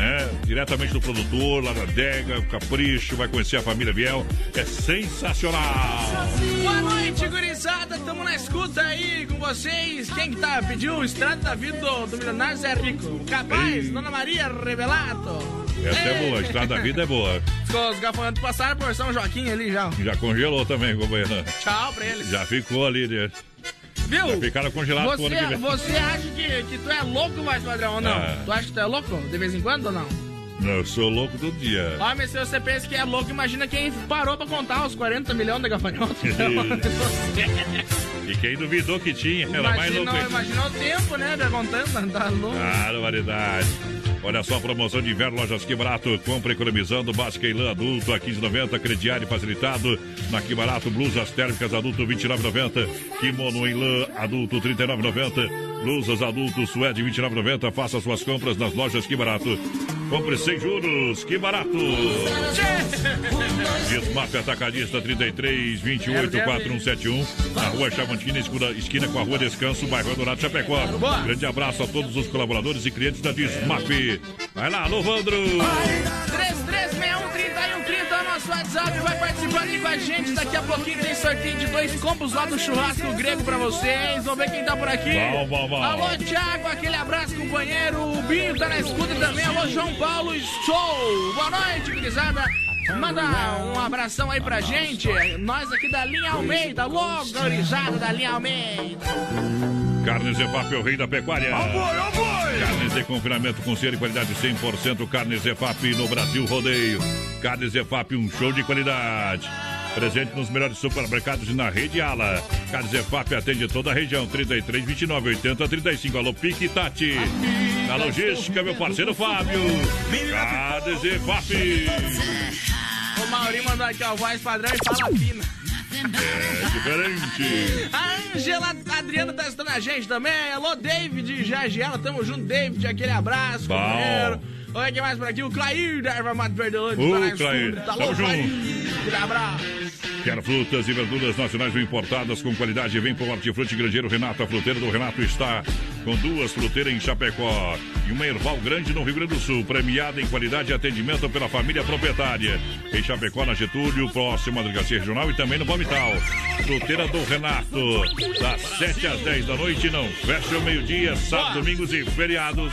né? Diretamente do produtor, lá da Dega, Capricho, vai conhecer a família Biel. É sensacional! Boa noite, gurizada. Tamo na escuta aí com vocês. Quem que tá? Pediu o extrato da vida do, do milionário Zé Rico. Capaz, Ei. Dona Maria Revelato. Essa é boa, a estrada da vida é boa. Os gafanhotos passaram por São Joaquim ali já. Já congelou também, companheiro. Tchau pra eles. Já ficou ali, né? Viu? Já ficaram congelados pro ano que Você, você acha que, que tu é louco, mais padrão, ou não? Ah. Tu acha que tu é louco de vez em quando ou não? Não, eu sou louco todo dia. Ó, mas se você pensa que é louco, imagina quem parou pra contar os 40 milhões de gafanhotos. E quem duvidou que tinha, era mais louco. Imagina, o tempo, né? Perguntando, tá louco. Barbaridade. Olha só a promoção de inverno, lojas Que Barato. Compra economizando. Básica e lã adulto a 15,90. Crediário facilitado. Na Que Barato, blusas térmicas adulto 29,90. Kimono em lã adulto 39,90. Blusas adulto suede 29,90. Faça suas compras nas lojas Que Barato. Compre sem juros. Que Barato. Desmap Atacadista 33 28 4171. Na rua Chavantina, esquina com a rua Descanso, bairro Dourado Chapecó. Grande abraço a todos os colaboradores e clientes da Vai lá, alô, Vandro. 33613130 é o nosso WhatsApp. Vai participar ali com a gente. Daqui a pouquinho tem sorteio de dois combos lá do churrasco grego pra vocês. Vamos ver quem tá por aqui. Bom, bom, bom. Alô, Thiago, aquele abraço, companheiro. O Binho tá na escuta também. Alô, João Paulo, show. Boa noite, gurizada. Manda um abração aí pra gente. Nós aqui da linha Almeida. Alô, gurizada da linha Almeida. Carnes Zefap é o rei da pecuária. Carnes de confinamento com selo e qualidade 100%. Carnes Zefap no Brasil Rodeio. Carnes Zefap, um show de qualidade. Presente nos melhores supermercados e na rede Ala. Carnes Zefap atende toda a região. 33, 29, 80, 35. Alô, Pique Tati. Na logística, meu parceiro Fábio. Carnes Zefap. O Maurinho mandou aqui, ó, voz padrão e fala fina. A Angela Adriana tá assistindo a gente também. Alô, David Jagiela, tamo junto, David, aquele abraço, Bom. companheiro. Olha quem mais por aqui, o Clair da Erva Mate Verdelândia. Ô, tá Clair, escuta. tamo junto. Aquele abraço. Quer frutas e verduras nacionais ou importadas com qualidade? Vem para o Hortifruti Grangeiro Renato. A fruteira do Renato está com duas fruteiras em Chapecó e uma erval grande no Rio Grande do Sul. Premiada em qualidade e atendimento pela família proprietária. Em Chapecó, na Getúlio, próximo à Delegacia Regional e também no Palmital. Fruteira do Renato, das 7 às 10 da noite. Não fecha o meio-dia, sábado, domingos e feriados.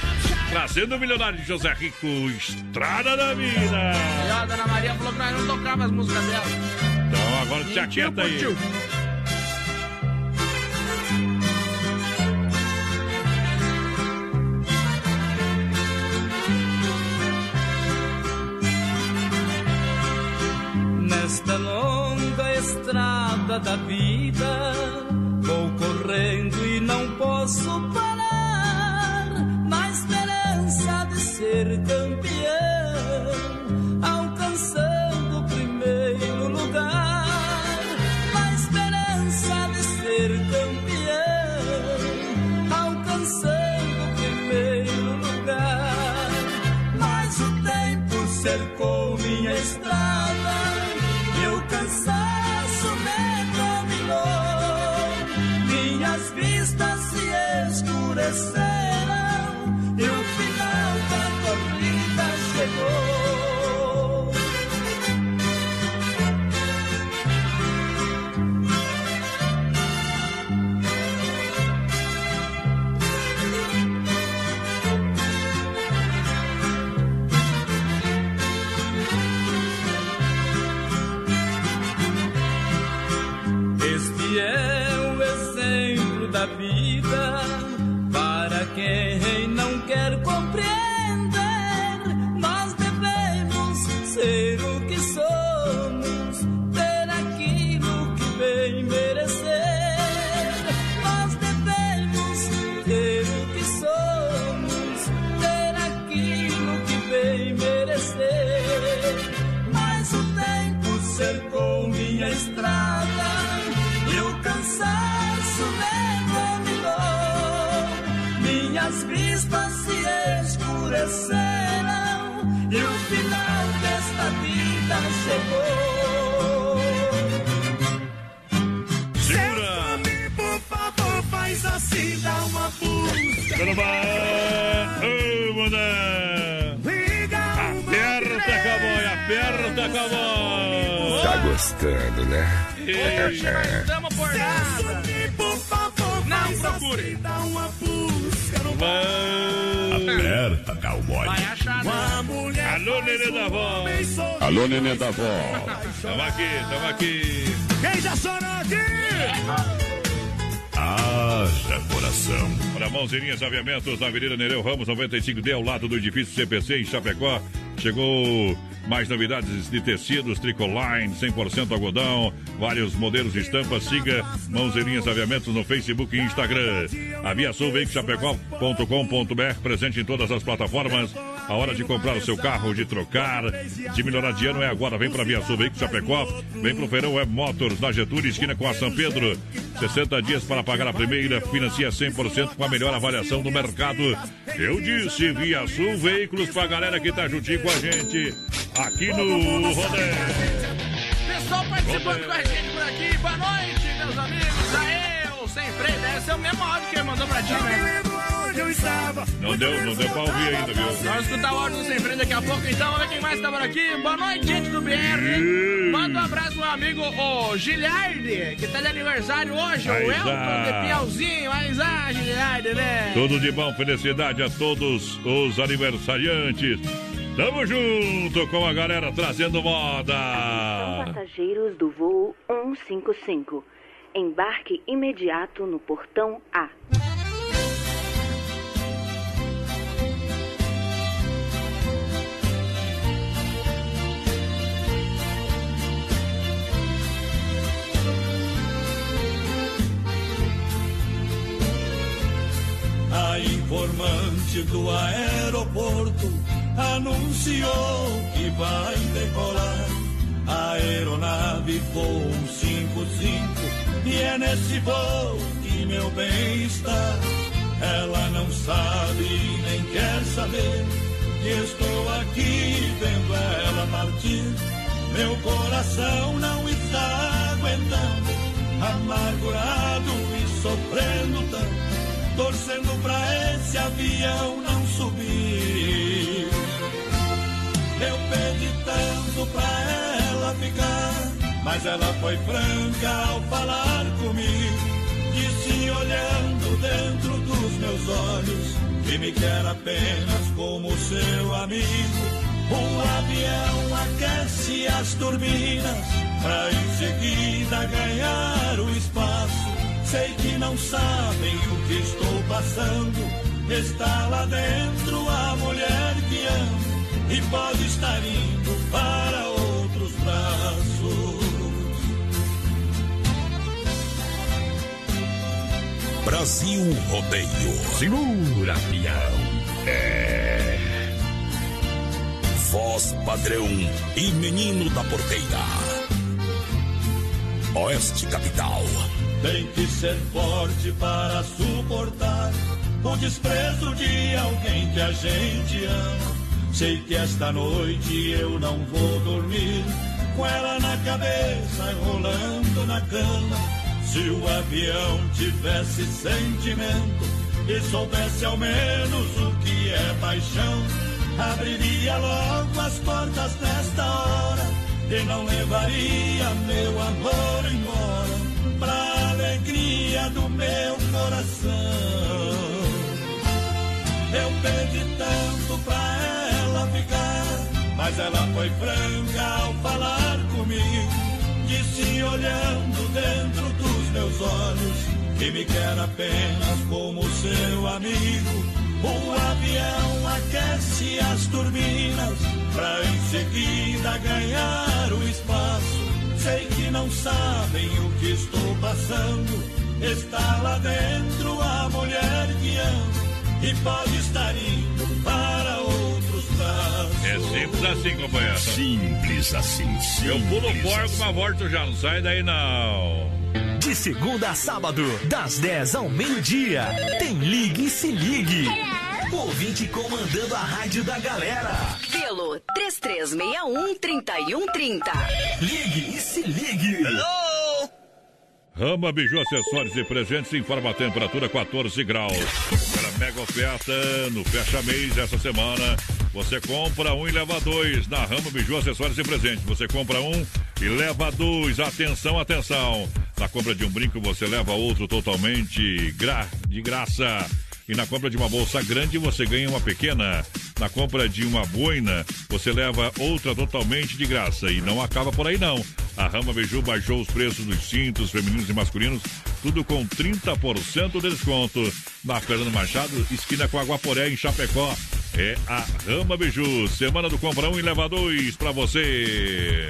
Trazendo o milionário José Rico, Estrada da Vida. E ó, a Dona Maria falou que nós não tocava as músicas dela. Então agora te aquieta aí. Nesta longa estrada da vida, vou correndo e não posso parar. Na esperança de ser cercou minha estrada o cansaço me dominou. Minhas vistas se escureceram aconteceram e o final desta vida chegou. Segura! Deus, por favor, faz assim, dá uma busca. Pelo bar, ô, mané! Aperta, cowboy, aperta, cowboy! Tá gostando, né? Ei, estamos por nada. Por favor, não procure. Dá uma busca. Aperta, cowboy. Vai achar, né? Alô, nenê da vó. Alô, nenê da vó. Tamo aqui, tamo aqui. Quem já sonou aqui? Haja coração. Para Mãozinhas Aviamentos, na Avenida Nereu Ramos, 95D, ao lado do edifício CPC, em Chapecó. Chegou mais novidades de tecidos, Tricoline, 100% algodão, vários modelos de estampas. Siga Mãozinhas Aviamentos no Facebook e Instagram. Aviaçulveicochapecó.com.br, presente em todas as plataformas. A hora de comprar o seu carro, de trocar, de melhorar de ano é agora. Vem para Via Sul Veículos Chapecó, vem pro Feirão Web Motors, na Getúlio, esquina com a São Pedro. 60 dias para pagar a primeira, financia 100% com a melhor avaliação do mercado. Eu disse Via Sul Veículos pra galera que tá juntinho com a gente aqui no Rodeio. Pessoal participando com a gente por aqui. Boa noite, meus amigos. Aê, o Sem Freio. Esse é o mesmo áudio que ele mandou pra ti, né? Não deu, não deu pra ouvir ainda, viu? Vamos escutar o áudio do Sem Freio daqui a pouco, então. Vamos ver quem mais tá por aqui. Boa noite, gente do BR. Manda um abraço pro meu amigo, o Giliardi, que tá de aniversário hoje. Aí o Elton tá. de Piauzinho. Mas, ah, Giliardi, né? Tudo de bom, felicidade a todos os aniversariantes. Tamo junto com a galera trazendo moda. Passageiros do voo 155. Embarque imediato no portão A. A informante do aeroporto anunciou que vai decolar. A aeronave voo 55 e é nesse voo que meu bem está. Ela não sabe nem quer saber que estou aqui vendo ela partir. Meu coração não está aguentando, amargurado e sofrendo tanto, torcendo pra esse avião não subir. Eu pedi tanto pra ela ficar, mas ela foi franca ao falar comigo. Disse olhando dentro dos meus olhos que me quer apenas como seu amigo. Um avião aquece as turbinas pra em seguida ganhar o espaço. Sei que não sabem o que estou passando. Está lá dentro a mulher que amo e pode estar indo para outros braços. Brasil Rodeio. Segura, peão. É. Voz padrão e menino da porteira. Oeste Capital. Tem que ser forte para suportar o desprezo de alguém que a gente ama. Sei que esta noite eu não vou dormir com ela na cabeça, rolando na cama. Se o avião tivesse sentimento e soubesse ao menos o que é paixão, abriria logo as portas nesta hora e não levaria meu amor embora pra alegria do meu coração. Eu pedi tanto pra ela ficar, mas ela foi franca ao falar comigo. Disse olhando dentro dos meus olhos que me quer apenas como seu amigo. O avião aquece as turbinas pra em seguida ganhar o espaço. Sei que não sabem o que estou passando. Está lá dentro a mulher que amo e pode estar indo para outros braços. É simples assim, companheiro. Simples assim, Eu pulo simples fora assim. com uma volta já, não sai daí não. De segunda a sábado, das 10 ao meio-dia, tem Ligue e Se Ligue. Ouvinte comandando a rádio da galera. Pelo 3361-3130. Ligue e Se Ligue. Rama Biju Acessórios e Presentes informa a temperatura 14 graus. Para mega oferta no fecha mês essa semana. Você compra um e leva dois na Rama Biju Acessórios e Presentes. Você compra um, e leva dois. Atenção, atenção. Na compra de um brinco você leva outro totalmente gra de graça. E na compra de uma bolsa grande você ganha uma pequena. Na compra de uma boina você leva outra totalmente de graça. E não acaba por aí não. A Rama Beiju baixou os preços dos cintos femininos e masculinos, tudo com 30% de desconto. Na Fernando Machado, esquina com Aguaporé, em Chapecó. É a Rama Beiju. Semana do Compra 1 e leva dois pra você.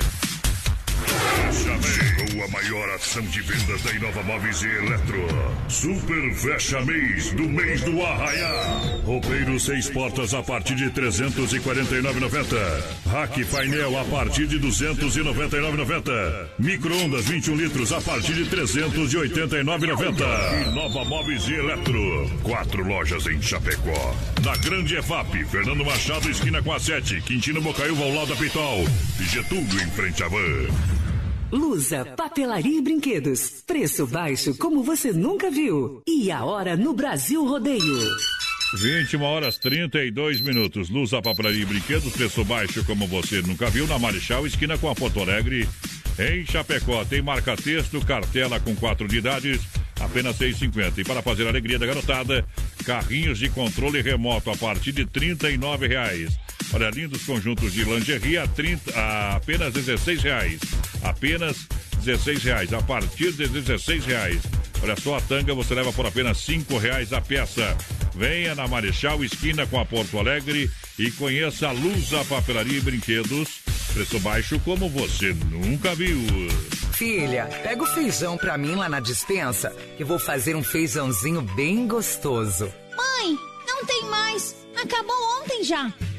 Chegou a maior ação de vendas da Inova Móveis e Eletro. Super Fecha Mês do mês do Arraiá. Roupeiro seis portas a partir de 349,90. Rack painel a partir de 299,90. Micro-ondas 21 litros a partir de 389,90. Inova Móveis e Eletro. Quatro lojas em Chapecó. Na Grande EFAP, Fernando Machado, esquina com a 7. Quintino Bocaiúva ao lado da Pitol. Getúlio em frente à van. Lusa, papelaria e brinquedos. Preço baixo como você nunca viu. E a hora no Brasil Rodeio. 21 horas 32 minutos. Luz a papelaria e brinquedos, preço baixo como você nunca viu, na Marechal, esquina com a Porto Alegre, em Chapecó. Tem marca-texto, cartela com quatro unidades, apenas 6,50. E para fazer a alegria da garotada, carrinhos de controle remoto a partir de 39 reais. Olha, lindos conjuntos de lingerie a, 30, a apenas 16 reais. Apenas 16 reais. A partir de 16 reais. Olha só, a tanga você leva por apenas 5 reais a peça. Venha na Marechal, esquina com a Porto Alegre e conheça a Lusa Papelaria e Brinquedos. Preço baixo como você nunca viu. Filha, pega o feijão pra mim lá na dispensa, que vou fazer um feijãozinho bem gostoso. Mãe, não tem mais. Acabou ontem já.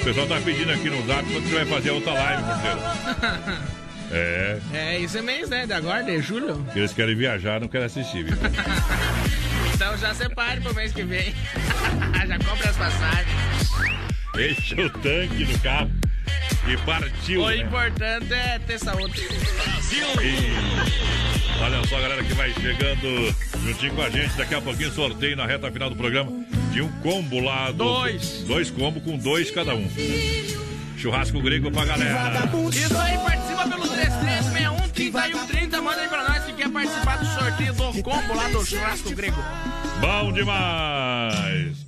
O pessoal tá pedindo aqui no zap quando você vai fazer outra live, porteiro. É, É, esse mês, né? De agora, de julho. que eles querem viajar, não querem assistir, viu? Então já separe pro mês que vem. já compra as passagens. Enche o tanque do carro e partiu. O né? importante é ter saúde. E olha só, galera que vai chegando juntinho com a gente. Daqui a pouquinho sorteio na reta final do programa de um combo lá. Do, Dois. Dois combos com dois cada um. Churrasco grego pra galera. Isso aí, participa pelo 3361 3130. Manda aí pra nós que quer participar do sorteio do combo lá do churrasco grego. Bom demais.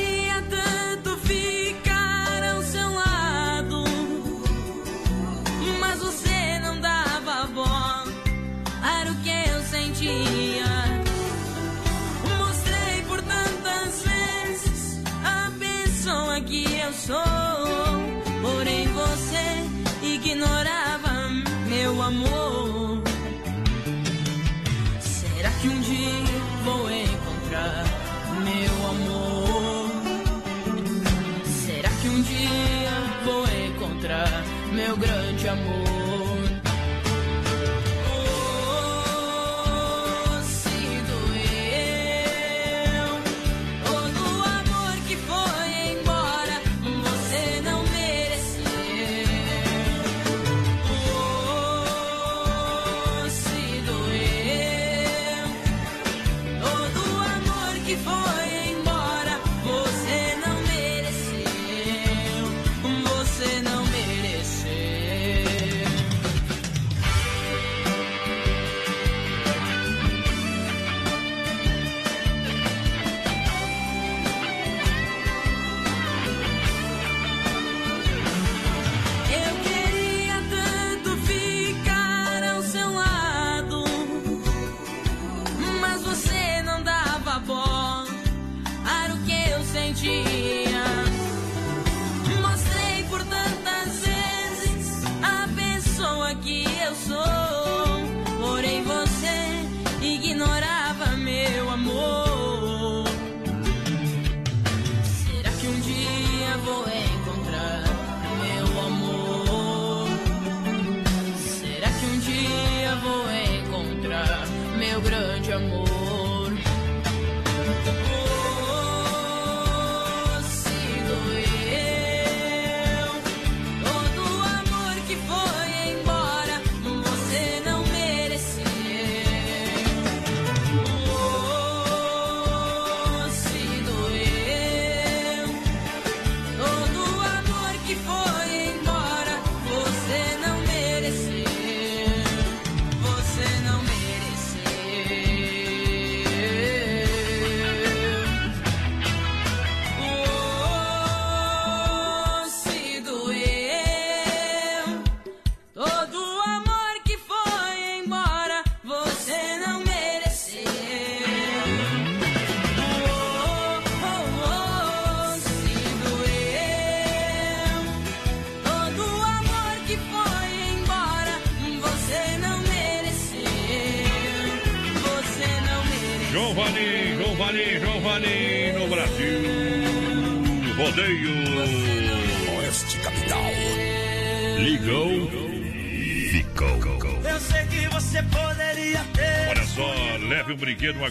porém você ignorava meu amor. Será que um dia vou encontrar meu amor? Será que um dia vou encontrar meu grande amor?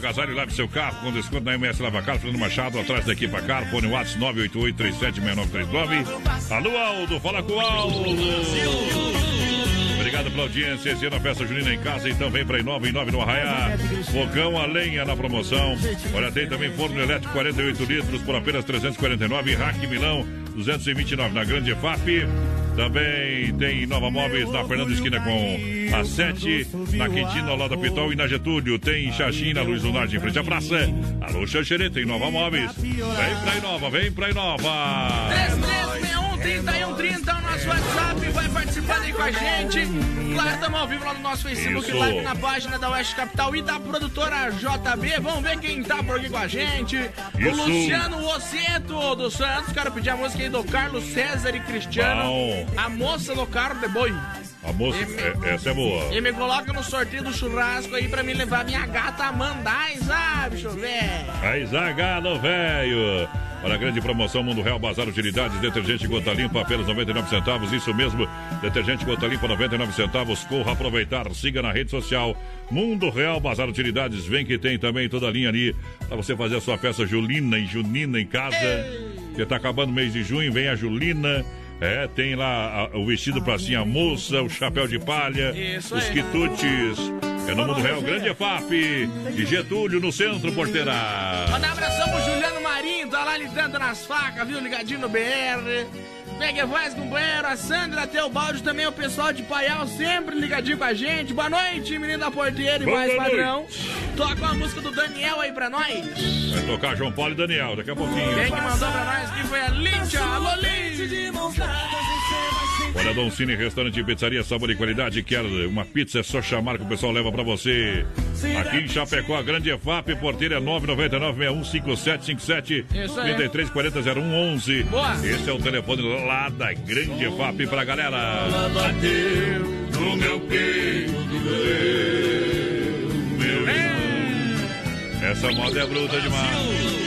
Agasalho lave seu carro com desconto na MS Lava Carro, Fernando Machado, atrás da equipa Car, fone Whats 988-376939. Alô, Aldo, fala com o Aldo. Obrigado pela audiência. Esse ano a festa junina em casa, então vem para Inova, Inova no Arraiá. Fogão a lenha na promoção. Olha, tem também forno elétrico 48 litros por apenas 349. Rack Milão 229 na Grande EFAP. Também tem Nova Móveis na Fernando Esquina com a 7, na Quintina, ao lado da Pitol e na Getúlio. Tem Xaxim na Luiz Lunardi em frente à praça. Alô, Xanxerê, tem Nova Móveis. Vem pra Inova, vem pra Inova. 3130 é o nosso WhatsApp, vai participando aí com a gente. Claro, estamos ao vivo lá no nosso Facebook Isso. Live, na página da Oeste Capital e da produtora JB. Vamos ver quem tá por aqui com a gente. O Isso. Luciano Osseto dos Santos. Quero pedir a música aí do Carlos César e Cristiano. Bom. A moça do carro de boi. A moça, é- essa é boa. E me coloca no sorteio do churrasco aí pra me levar minha gata Amanda. Ai, sabe, eu ver. Aí, Zagalo, velho. Olha a grande promoção Mundo Real Bazar Utilidades, detergente gota limpa apenas 99 centavos, isso mesmo, detergente gota limpa 99 centavos, corra aproveitar, siga na rede social Mundo Real Bazar Utilidades, vem que tem também toda a linha ali para você fazer a sua festa julina e junina em casa, que tá acabando o mês de junho, vem a julina, é, tem lá a- o vestido pra assim, a moça, o chapéu de palha, Isso os aí. quitutes, é no Mundo Real, grande EFAP, e Getúlio no centro, porteira. Manda um abração pro Juliano Marinho, tá lá lidando nas facas, viu? Ligadinho no BR. Pega voz, companheiro. A Sandra Teobaldi também, o pessoal de Paial, sempre ligadinho com a gente. Boa noite, menino da porteira e Boa mais padrão. Toca uma música do Daniel aí pra nós. Vai tocar João Paulo e Daniel daqui a pouquinho. Quem que mandou pra nós aqui foi a Líndia. Alô, Líndia. Olha, Dom Cine Restaurante e Pizzaria, sabor e qualidade. Quer uma pizza? É só chamar que o pessoal leva pra você. Aqui em Chapecó, a grande EFAP, porteira é 999-615757 Isso aí. 3340-0111. Boa. Esse é o telefone lá da grande EFAP pra galera. bateu no meu peito, Meu irmão. Essa moda é bruta demais.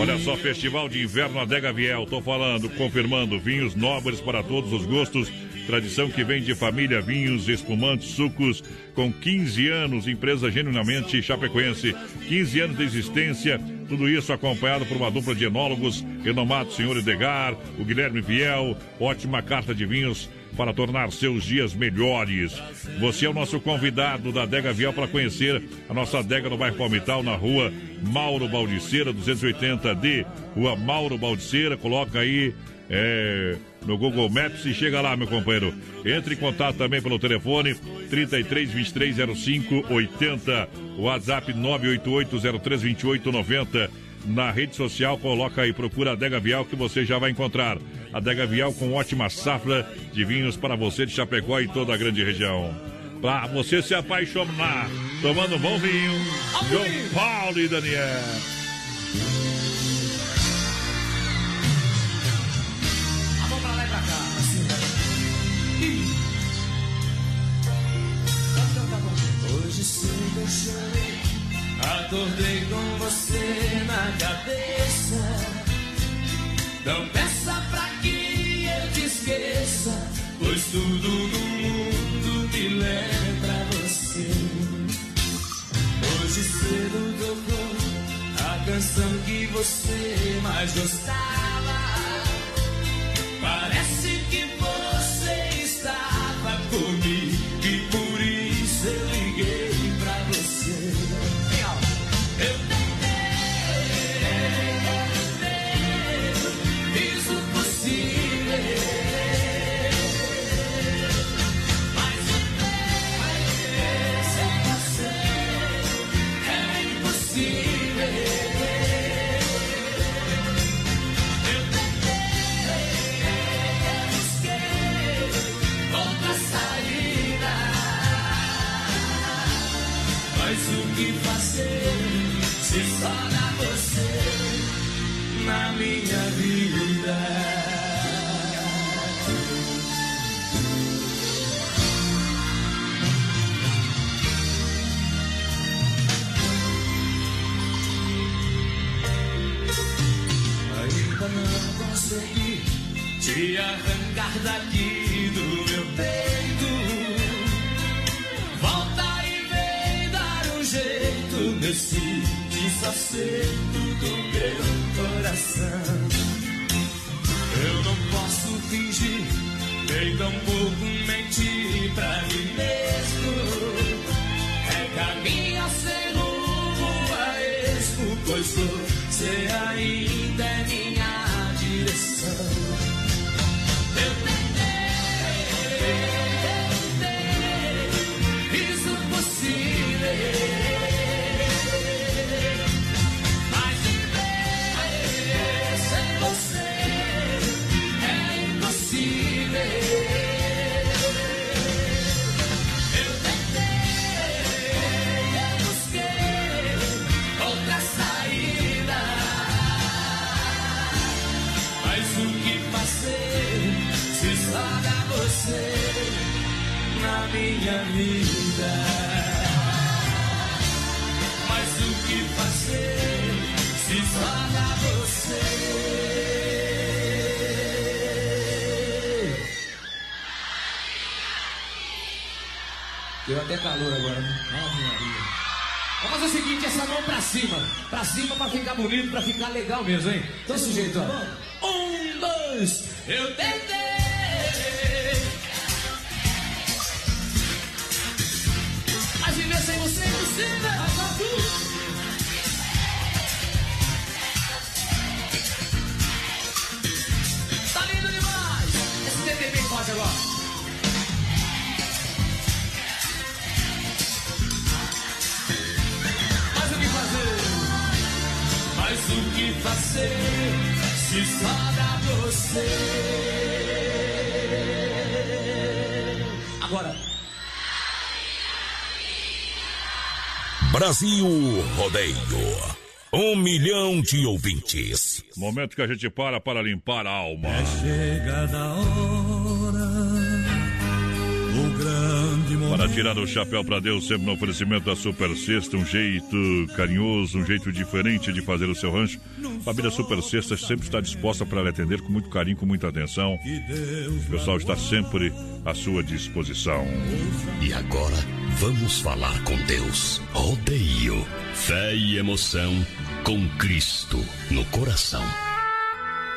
Olha só, Festival de Inverno Adega Viel, tô falando, confirmando, vinhos nobres para todos os gostos, tradição que vem de família, vinhos, espumantes, sucos, com 15 anos, empresa genuinamente chapecoense, 15 anos de existência, tudo isso acompanhado por uma dupla de enólogos, renomado senhor Edgar, o Guilherme Viel, ótima carta de vinhos, para tornar seus dias melhores. Você é o nosso convidado da Adega Vial para conhecer a nossa adega no bairro Palmital, na rua Mauro Baldiceira, 280D, rua Mauro Baldiceira. Coloca aí é, no Google Maps e chega lá, meu companheiro. Entre em contato também pelo telefone 33 23 05 80, WhatsApp 988 03 28 90 na rede social, coloca aí, procura Adega Vial que você já vai encontrar. Adega Vial com ótima safra de vinhos para você de Chapecó e toda a grande região. Pra você se apaixonar, tomando um bom vinho, João Paulo e Daniel. Acordei com você na cabeça. Não peça pra que eu te esqueça, pois tudo no mundo me lembra você. Hoje cedo tocou a canção que você mais gostava. Parece que foi te arrancar daqui do meu peito. Volta e vem dar um jeito nesse desacerto do meu coração. Eu não posso fingir, nem tampouco mentir pra mim mesmo. É caminho sem rumo a esmo, pois você ainda Deu até calor agora, né? Ave Maria. Vamos fazer o seguinte, essa mão pra cima. Pra cima pra ficar bonito, pra ficar legal mesmo, hein? Desse jeito, ó. Um, dois, eu tentei. Mas viver sem você é impossível. Tá lindo demais. Esse TT bem forte agora. Se só dá você? Agora. Brasil Rodeio. Um milhão de ouvintes. Momento que a gente para para limpar a alma. Chegada a hora, Para tirar o chapéu para Deus, sempre no oferecimento da Super Sexta, um jeito carinhoso, um jeito diferente de fazer o seu rancho. A família Super Sexta sempre está disposta para lhe atender com muito carinho, com muita atenção. O pessoal está sempre à sua disposição. E agora vamos falar com Deus. Rodeio. Fé e emoção com Cristo no coração.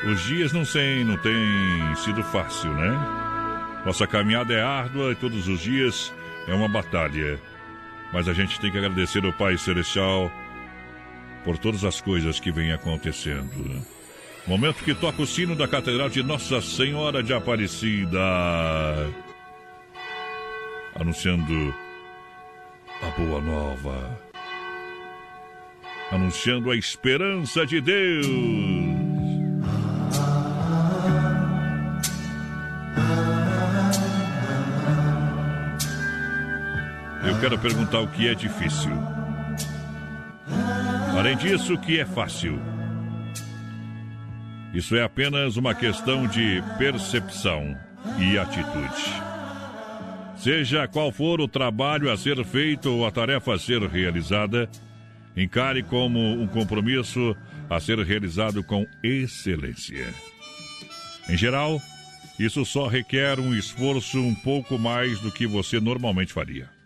Os dias não têm, não tem sido fácil, né? Nossa caminhada é árdua e todos os dias é uma batalha. Mas a gente tem que agradecer ao Pai Celestial por todas as coisas que vêm acontecendo. Momento que toca o sino da Catedral de Nossa Senhora de Aparecida. Anunciando a boa nova. Anunciando a esperança de Deus. Quero perguntar o que é difícil. Além disso, o que é fácil. Isso é apenas uma questão de percepção e atitude. Seja qual for o trabalho a ser feito ou a tarefa a ser realizada, encare como um compromisso a ser realizado com excelência. Em geral, isso só requer um esforço um pouco mais do que você normalmente faria.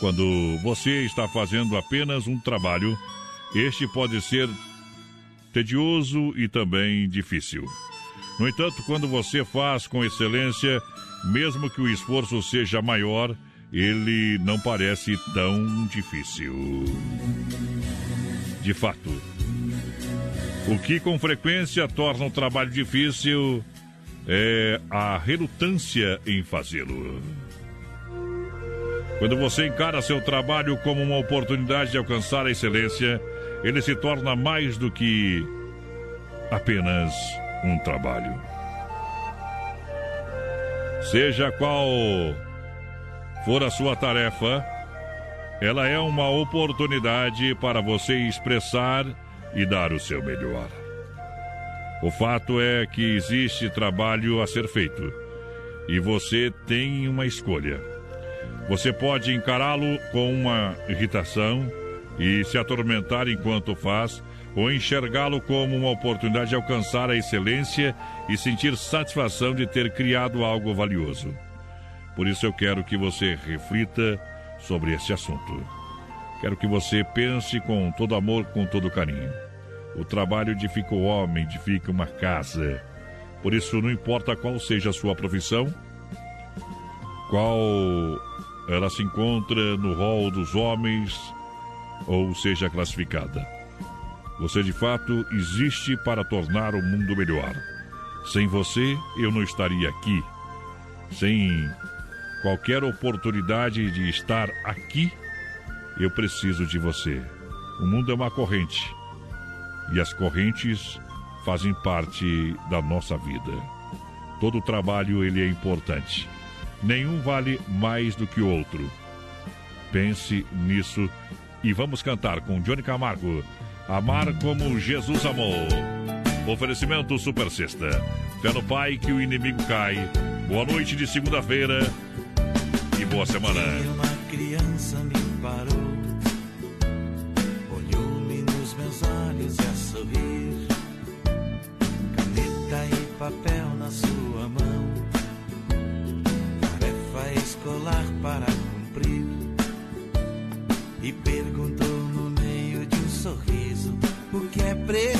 Quando você está fazendo apenas um trabalho, este pode ser tedioso e também difícil. No entanto, quando você faz com excelência, mesmo que o esforço seja maior, ele não parece tão difícil. De fato, o que com frequência torna o trabalho difícil é a relutância em fazê-lo. Quando você encara seu trabalho como uma oportunidade de alcançar a excelência, ele se torna mais do que apenas um trabalho. Seja qual for a sua tarefa, ela é uma oportunidade para você expressar e dar o seu melhor. O fato é que existe trabalho a ser feito e você tem uma escolha. Você pode encará-lo com uma irritação e se atormentar enquanto faz, ou enxergá-lo como uma oportunidade de alcançar a excelência e sentir satisfação de ter criado algo valioso. Por isso eu quero que você reflita sobre esse assunto. Quero que você pense com todo amor, com todo carinho. O trabalho edifica o homem, edifica uma casa. Por isso, não importa qual seja a sua profissão, qual ela se encontra no rol dos homens ou seja classificada. Você de fato existe para tornar o mundo melhor. Sem você, eu não estaria aqui. Sem qualquer oportunidade de estar aqui, eu preciso de você. O mundo é uma corrente e as correntes fazem parte da nossa vida. Todo trabalho ele é importante. Nenhum vale mais do que o outro. Pense nisso e vamos cantar com Johnny Camargo. Amar como Jesus amou. Oferecimento Super Sexta. Fé no Pai que o inimigo cai. Boa noite de segunda-feira e boa semana. Uma criança me parou, olhou-me nos meus olhos e a sorrir. Caneta e papel escolar para cumprir. E perguntou no meio de um sorriso o que é preciso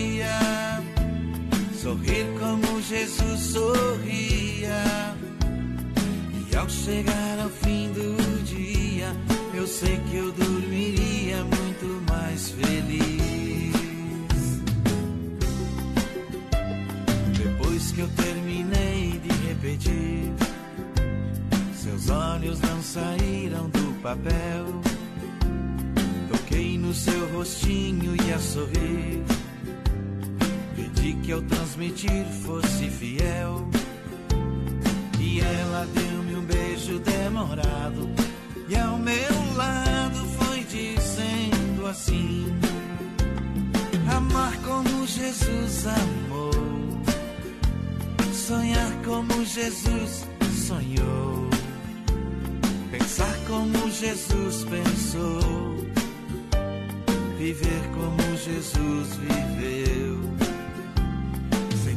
sorrir como Jesus sorria. E ao chegar ao fim do dia, eu sei que eu dormiria muito mais feliz. Depois que eu terminei de repetir, seus olhos não saíram do papel. Toquei no seu rostinho e a sorrir. Pedi que ao transmitir fosse fiel. E ela deu-me um beijo demorado. E ao meu lado foi dizendo assim: Amar como Jesus amou. Sonhar como Jesus sonhou. Pensar como Jesus pensou. Viver como Jesus viveu.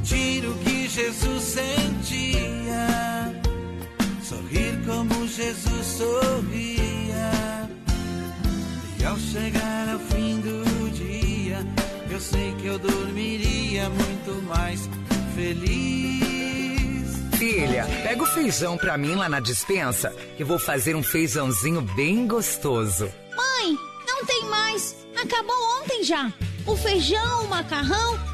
Sentir o que Jesus sentia. Sorrir como Jesus sorria. E ao chegar ao fim do dia, eu sei que eu dormiria muito mais feliz. Filha, pega o feijão pra mim lá na dispensa, que vou fazer um feijãozinho bem gostoso. Mãe, não tem mais. Acabou ontem já. O feijão, o macarrão,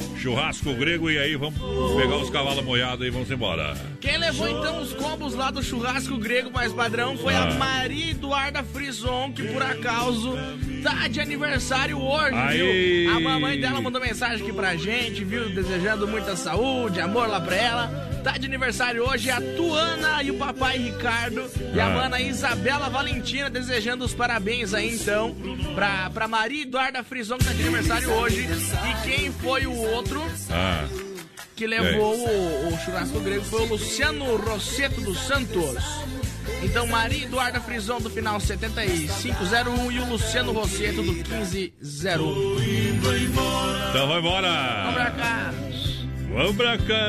churrasco grego. E aí, vamos pegar os cavalos molhados e vamos embora. Quem levou então os combos lá do churrasco grego mais padrão foi a Ah. Maria Eduarda Frison, que por acaso tá de aniversário hoje, Aí. viu? A mamãe dela mandou mensagem aqui pra gente, viu? Desejando muita saúde, amor lá pra ela. Tá de aniversário hoje a Tuana e o papai Ricardo e a Ah. mana Isabela Valentina desejando os parabéns aí então pra, pra Maria Eduarda Frison que tá de aniversário hoje. E quem foi o outro? Ah. que levou o, o churrasco grego foi o Luciano Rosseto dos Santos. Então, Maria Eduarda Frison do final 7501 e o Luciano Rosseto do 1501. Então vai embora. Vamos pra cá. Vamos pra cá.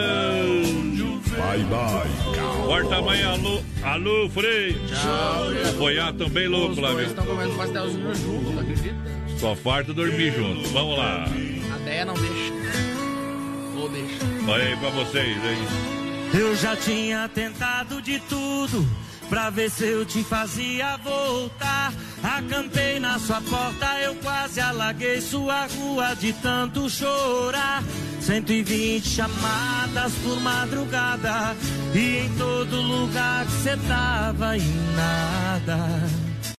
Bye, bye. Quarta amanhã, alô, alô, Frei. Tchau. Apoiar também, louco, lá, meu. estão comendo pastelzinho juntos, acredita? Só farta dormir junto. Vamos lá. A Deia não deixa. Ou deixa. Olha aí pra vocês, hein? Eu já tinha tentado de tudo pra ver se eu te fazia voltar. Acampei na sua porta, eu quase alaguei sua rua de tanto chorar. 120 chamadas por madrugada e em todo lugar que cê tava e nada.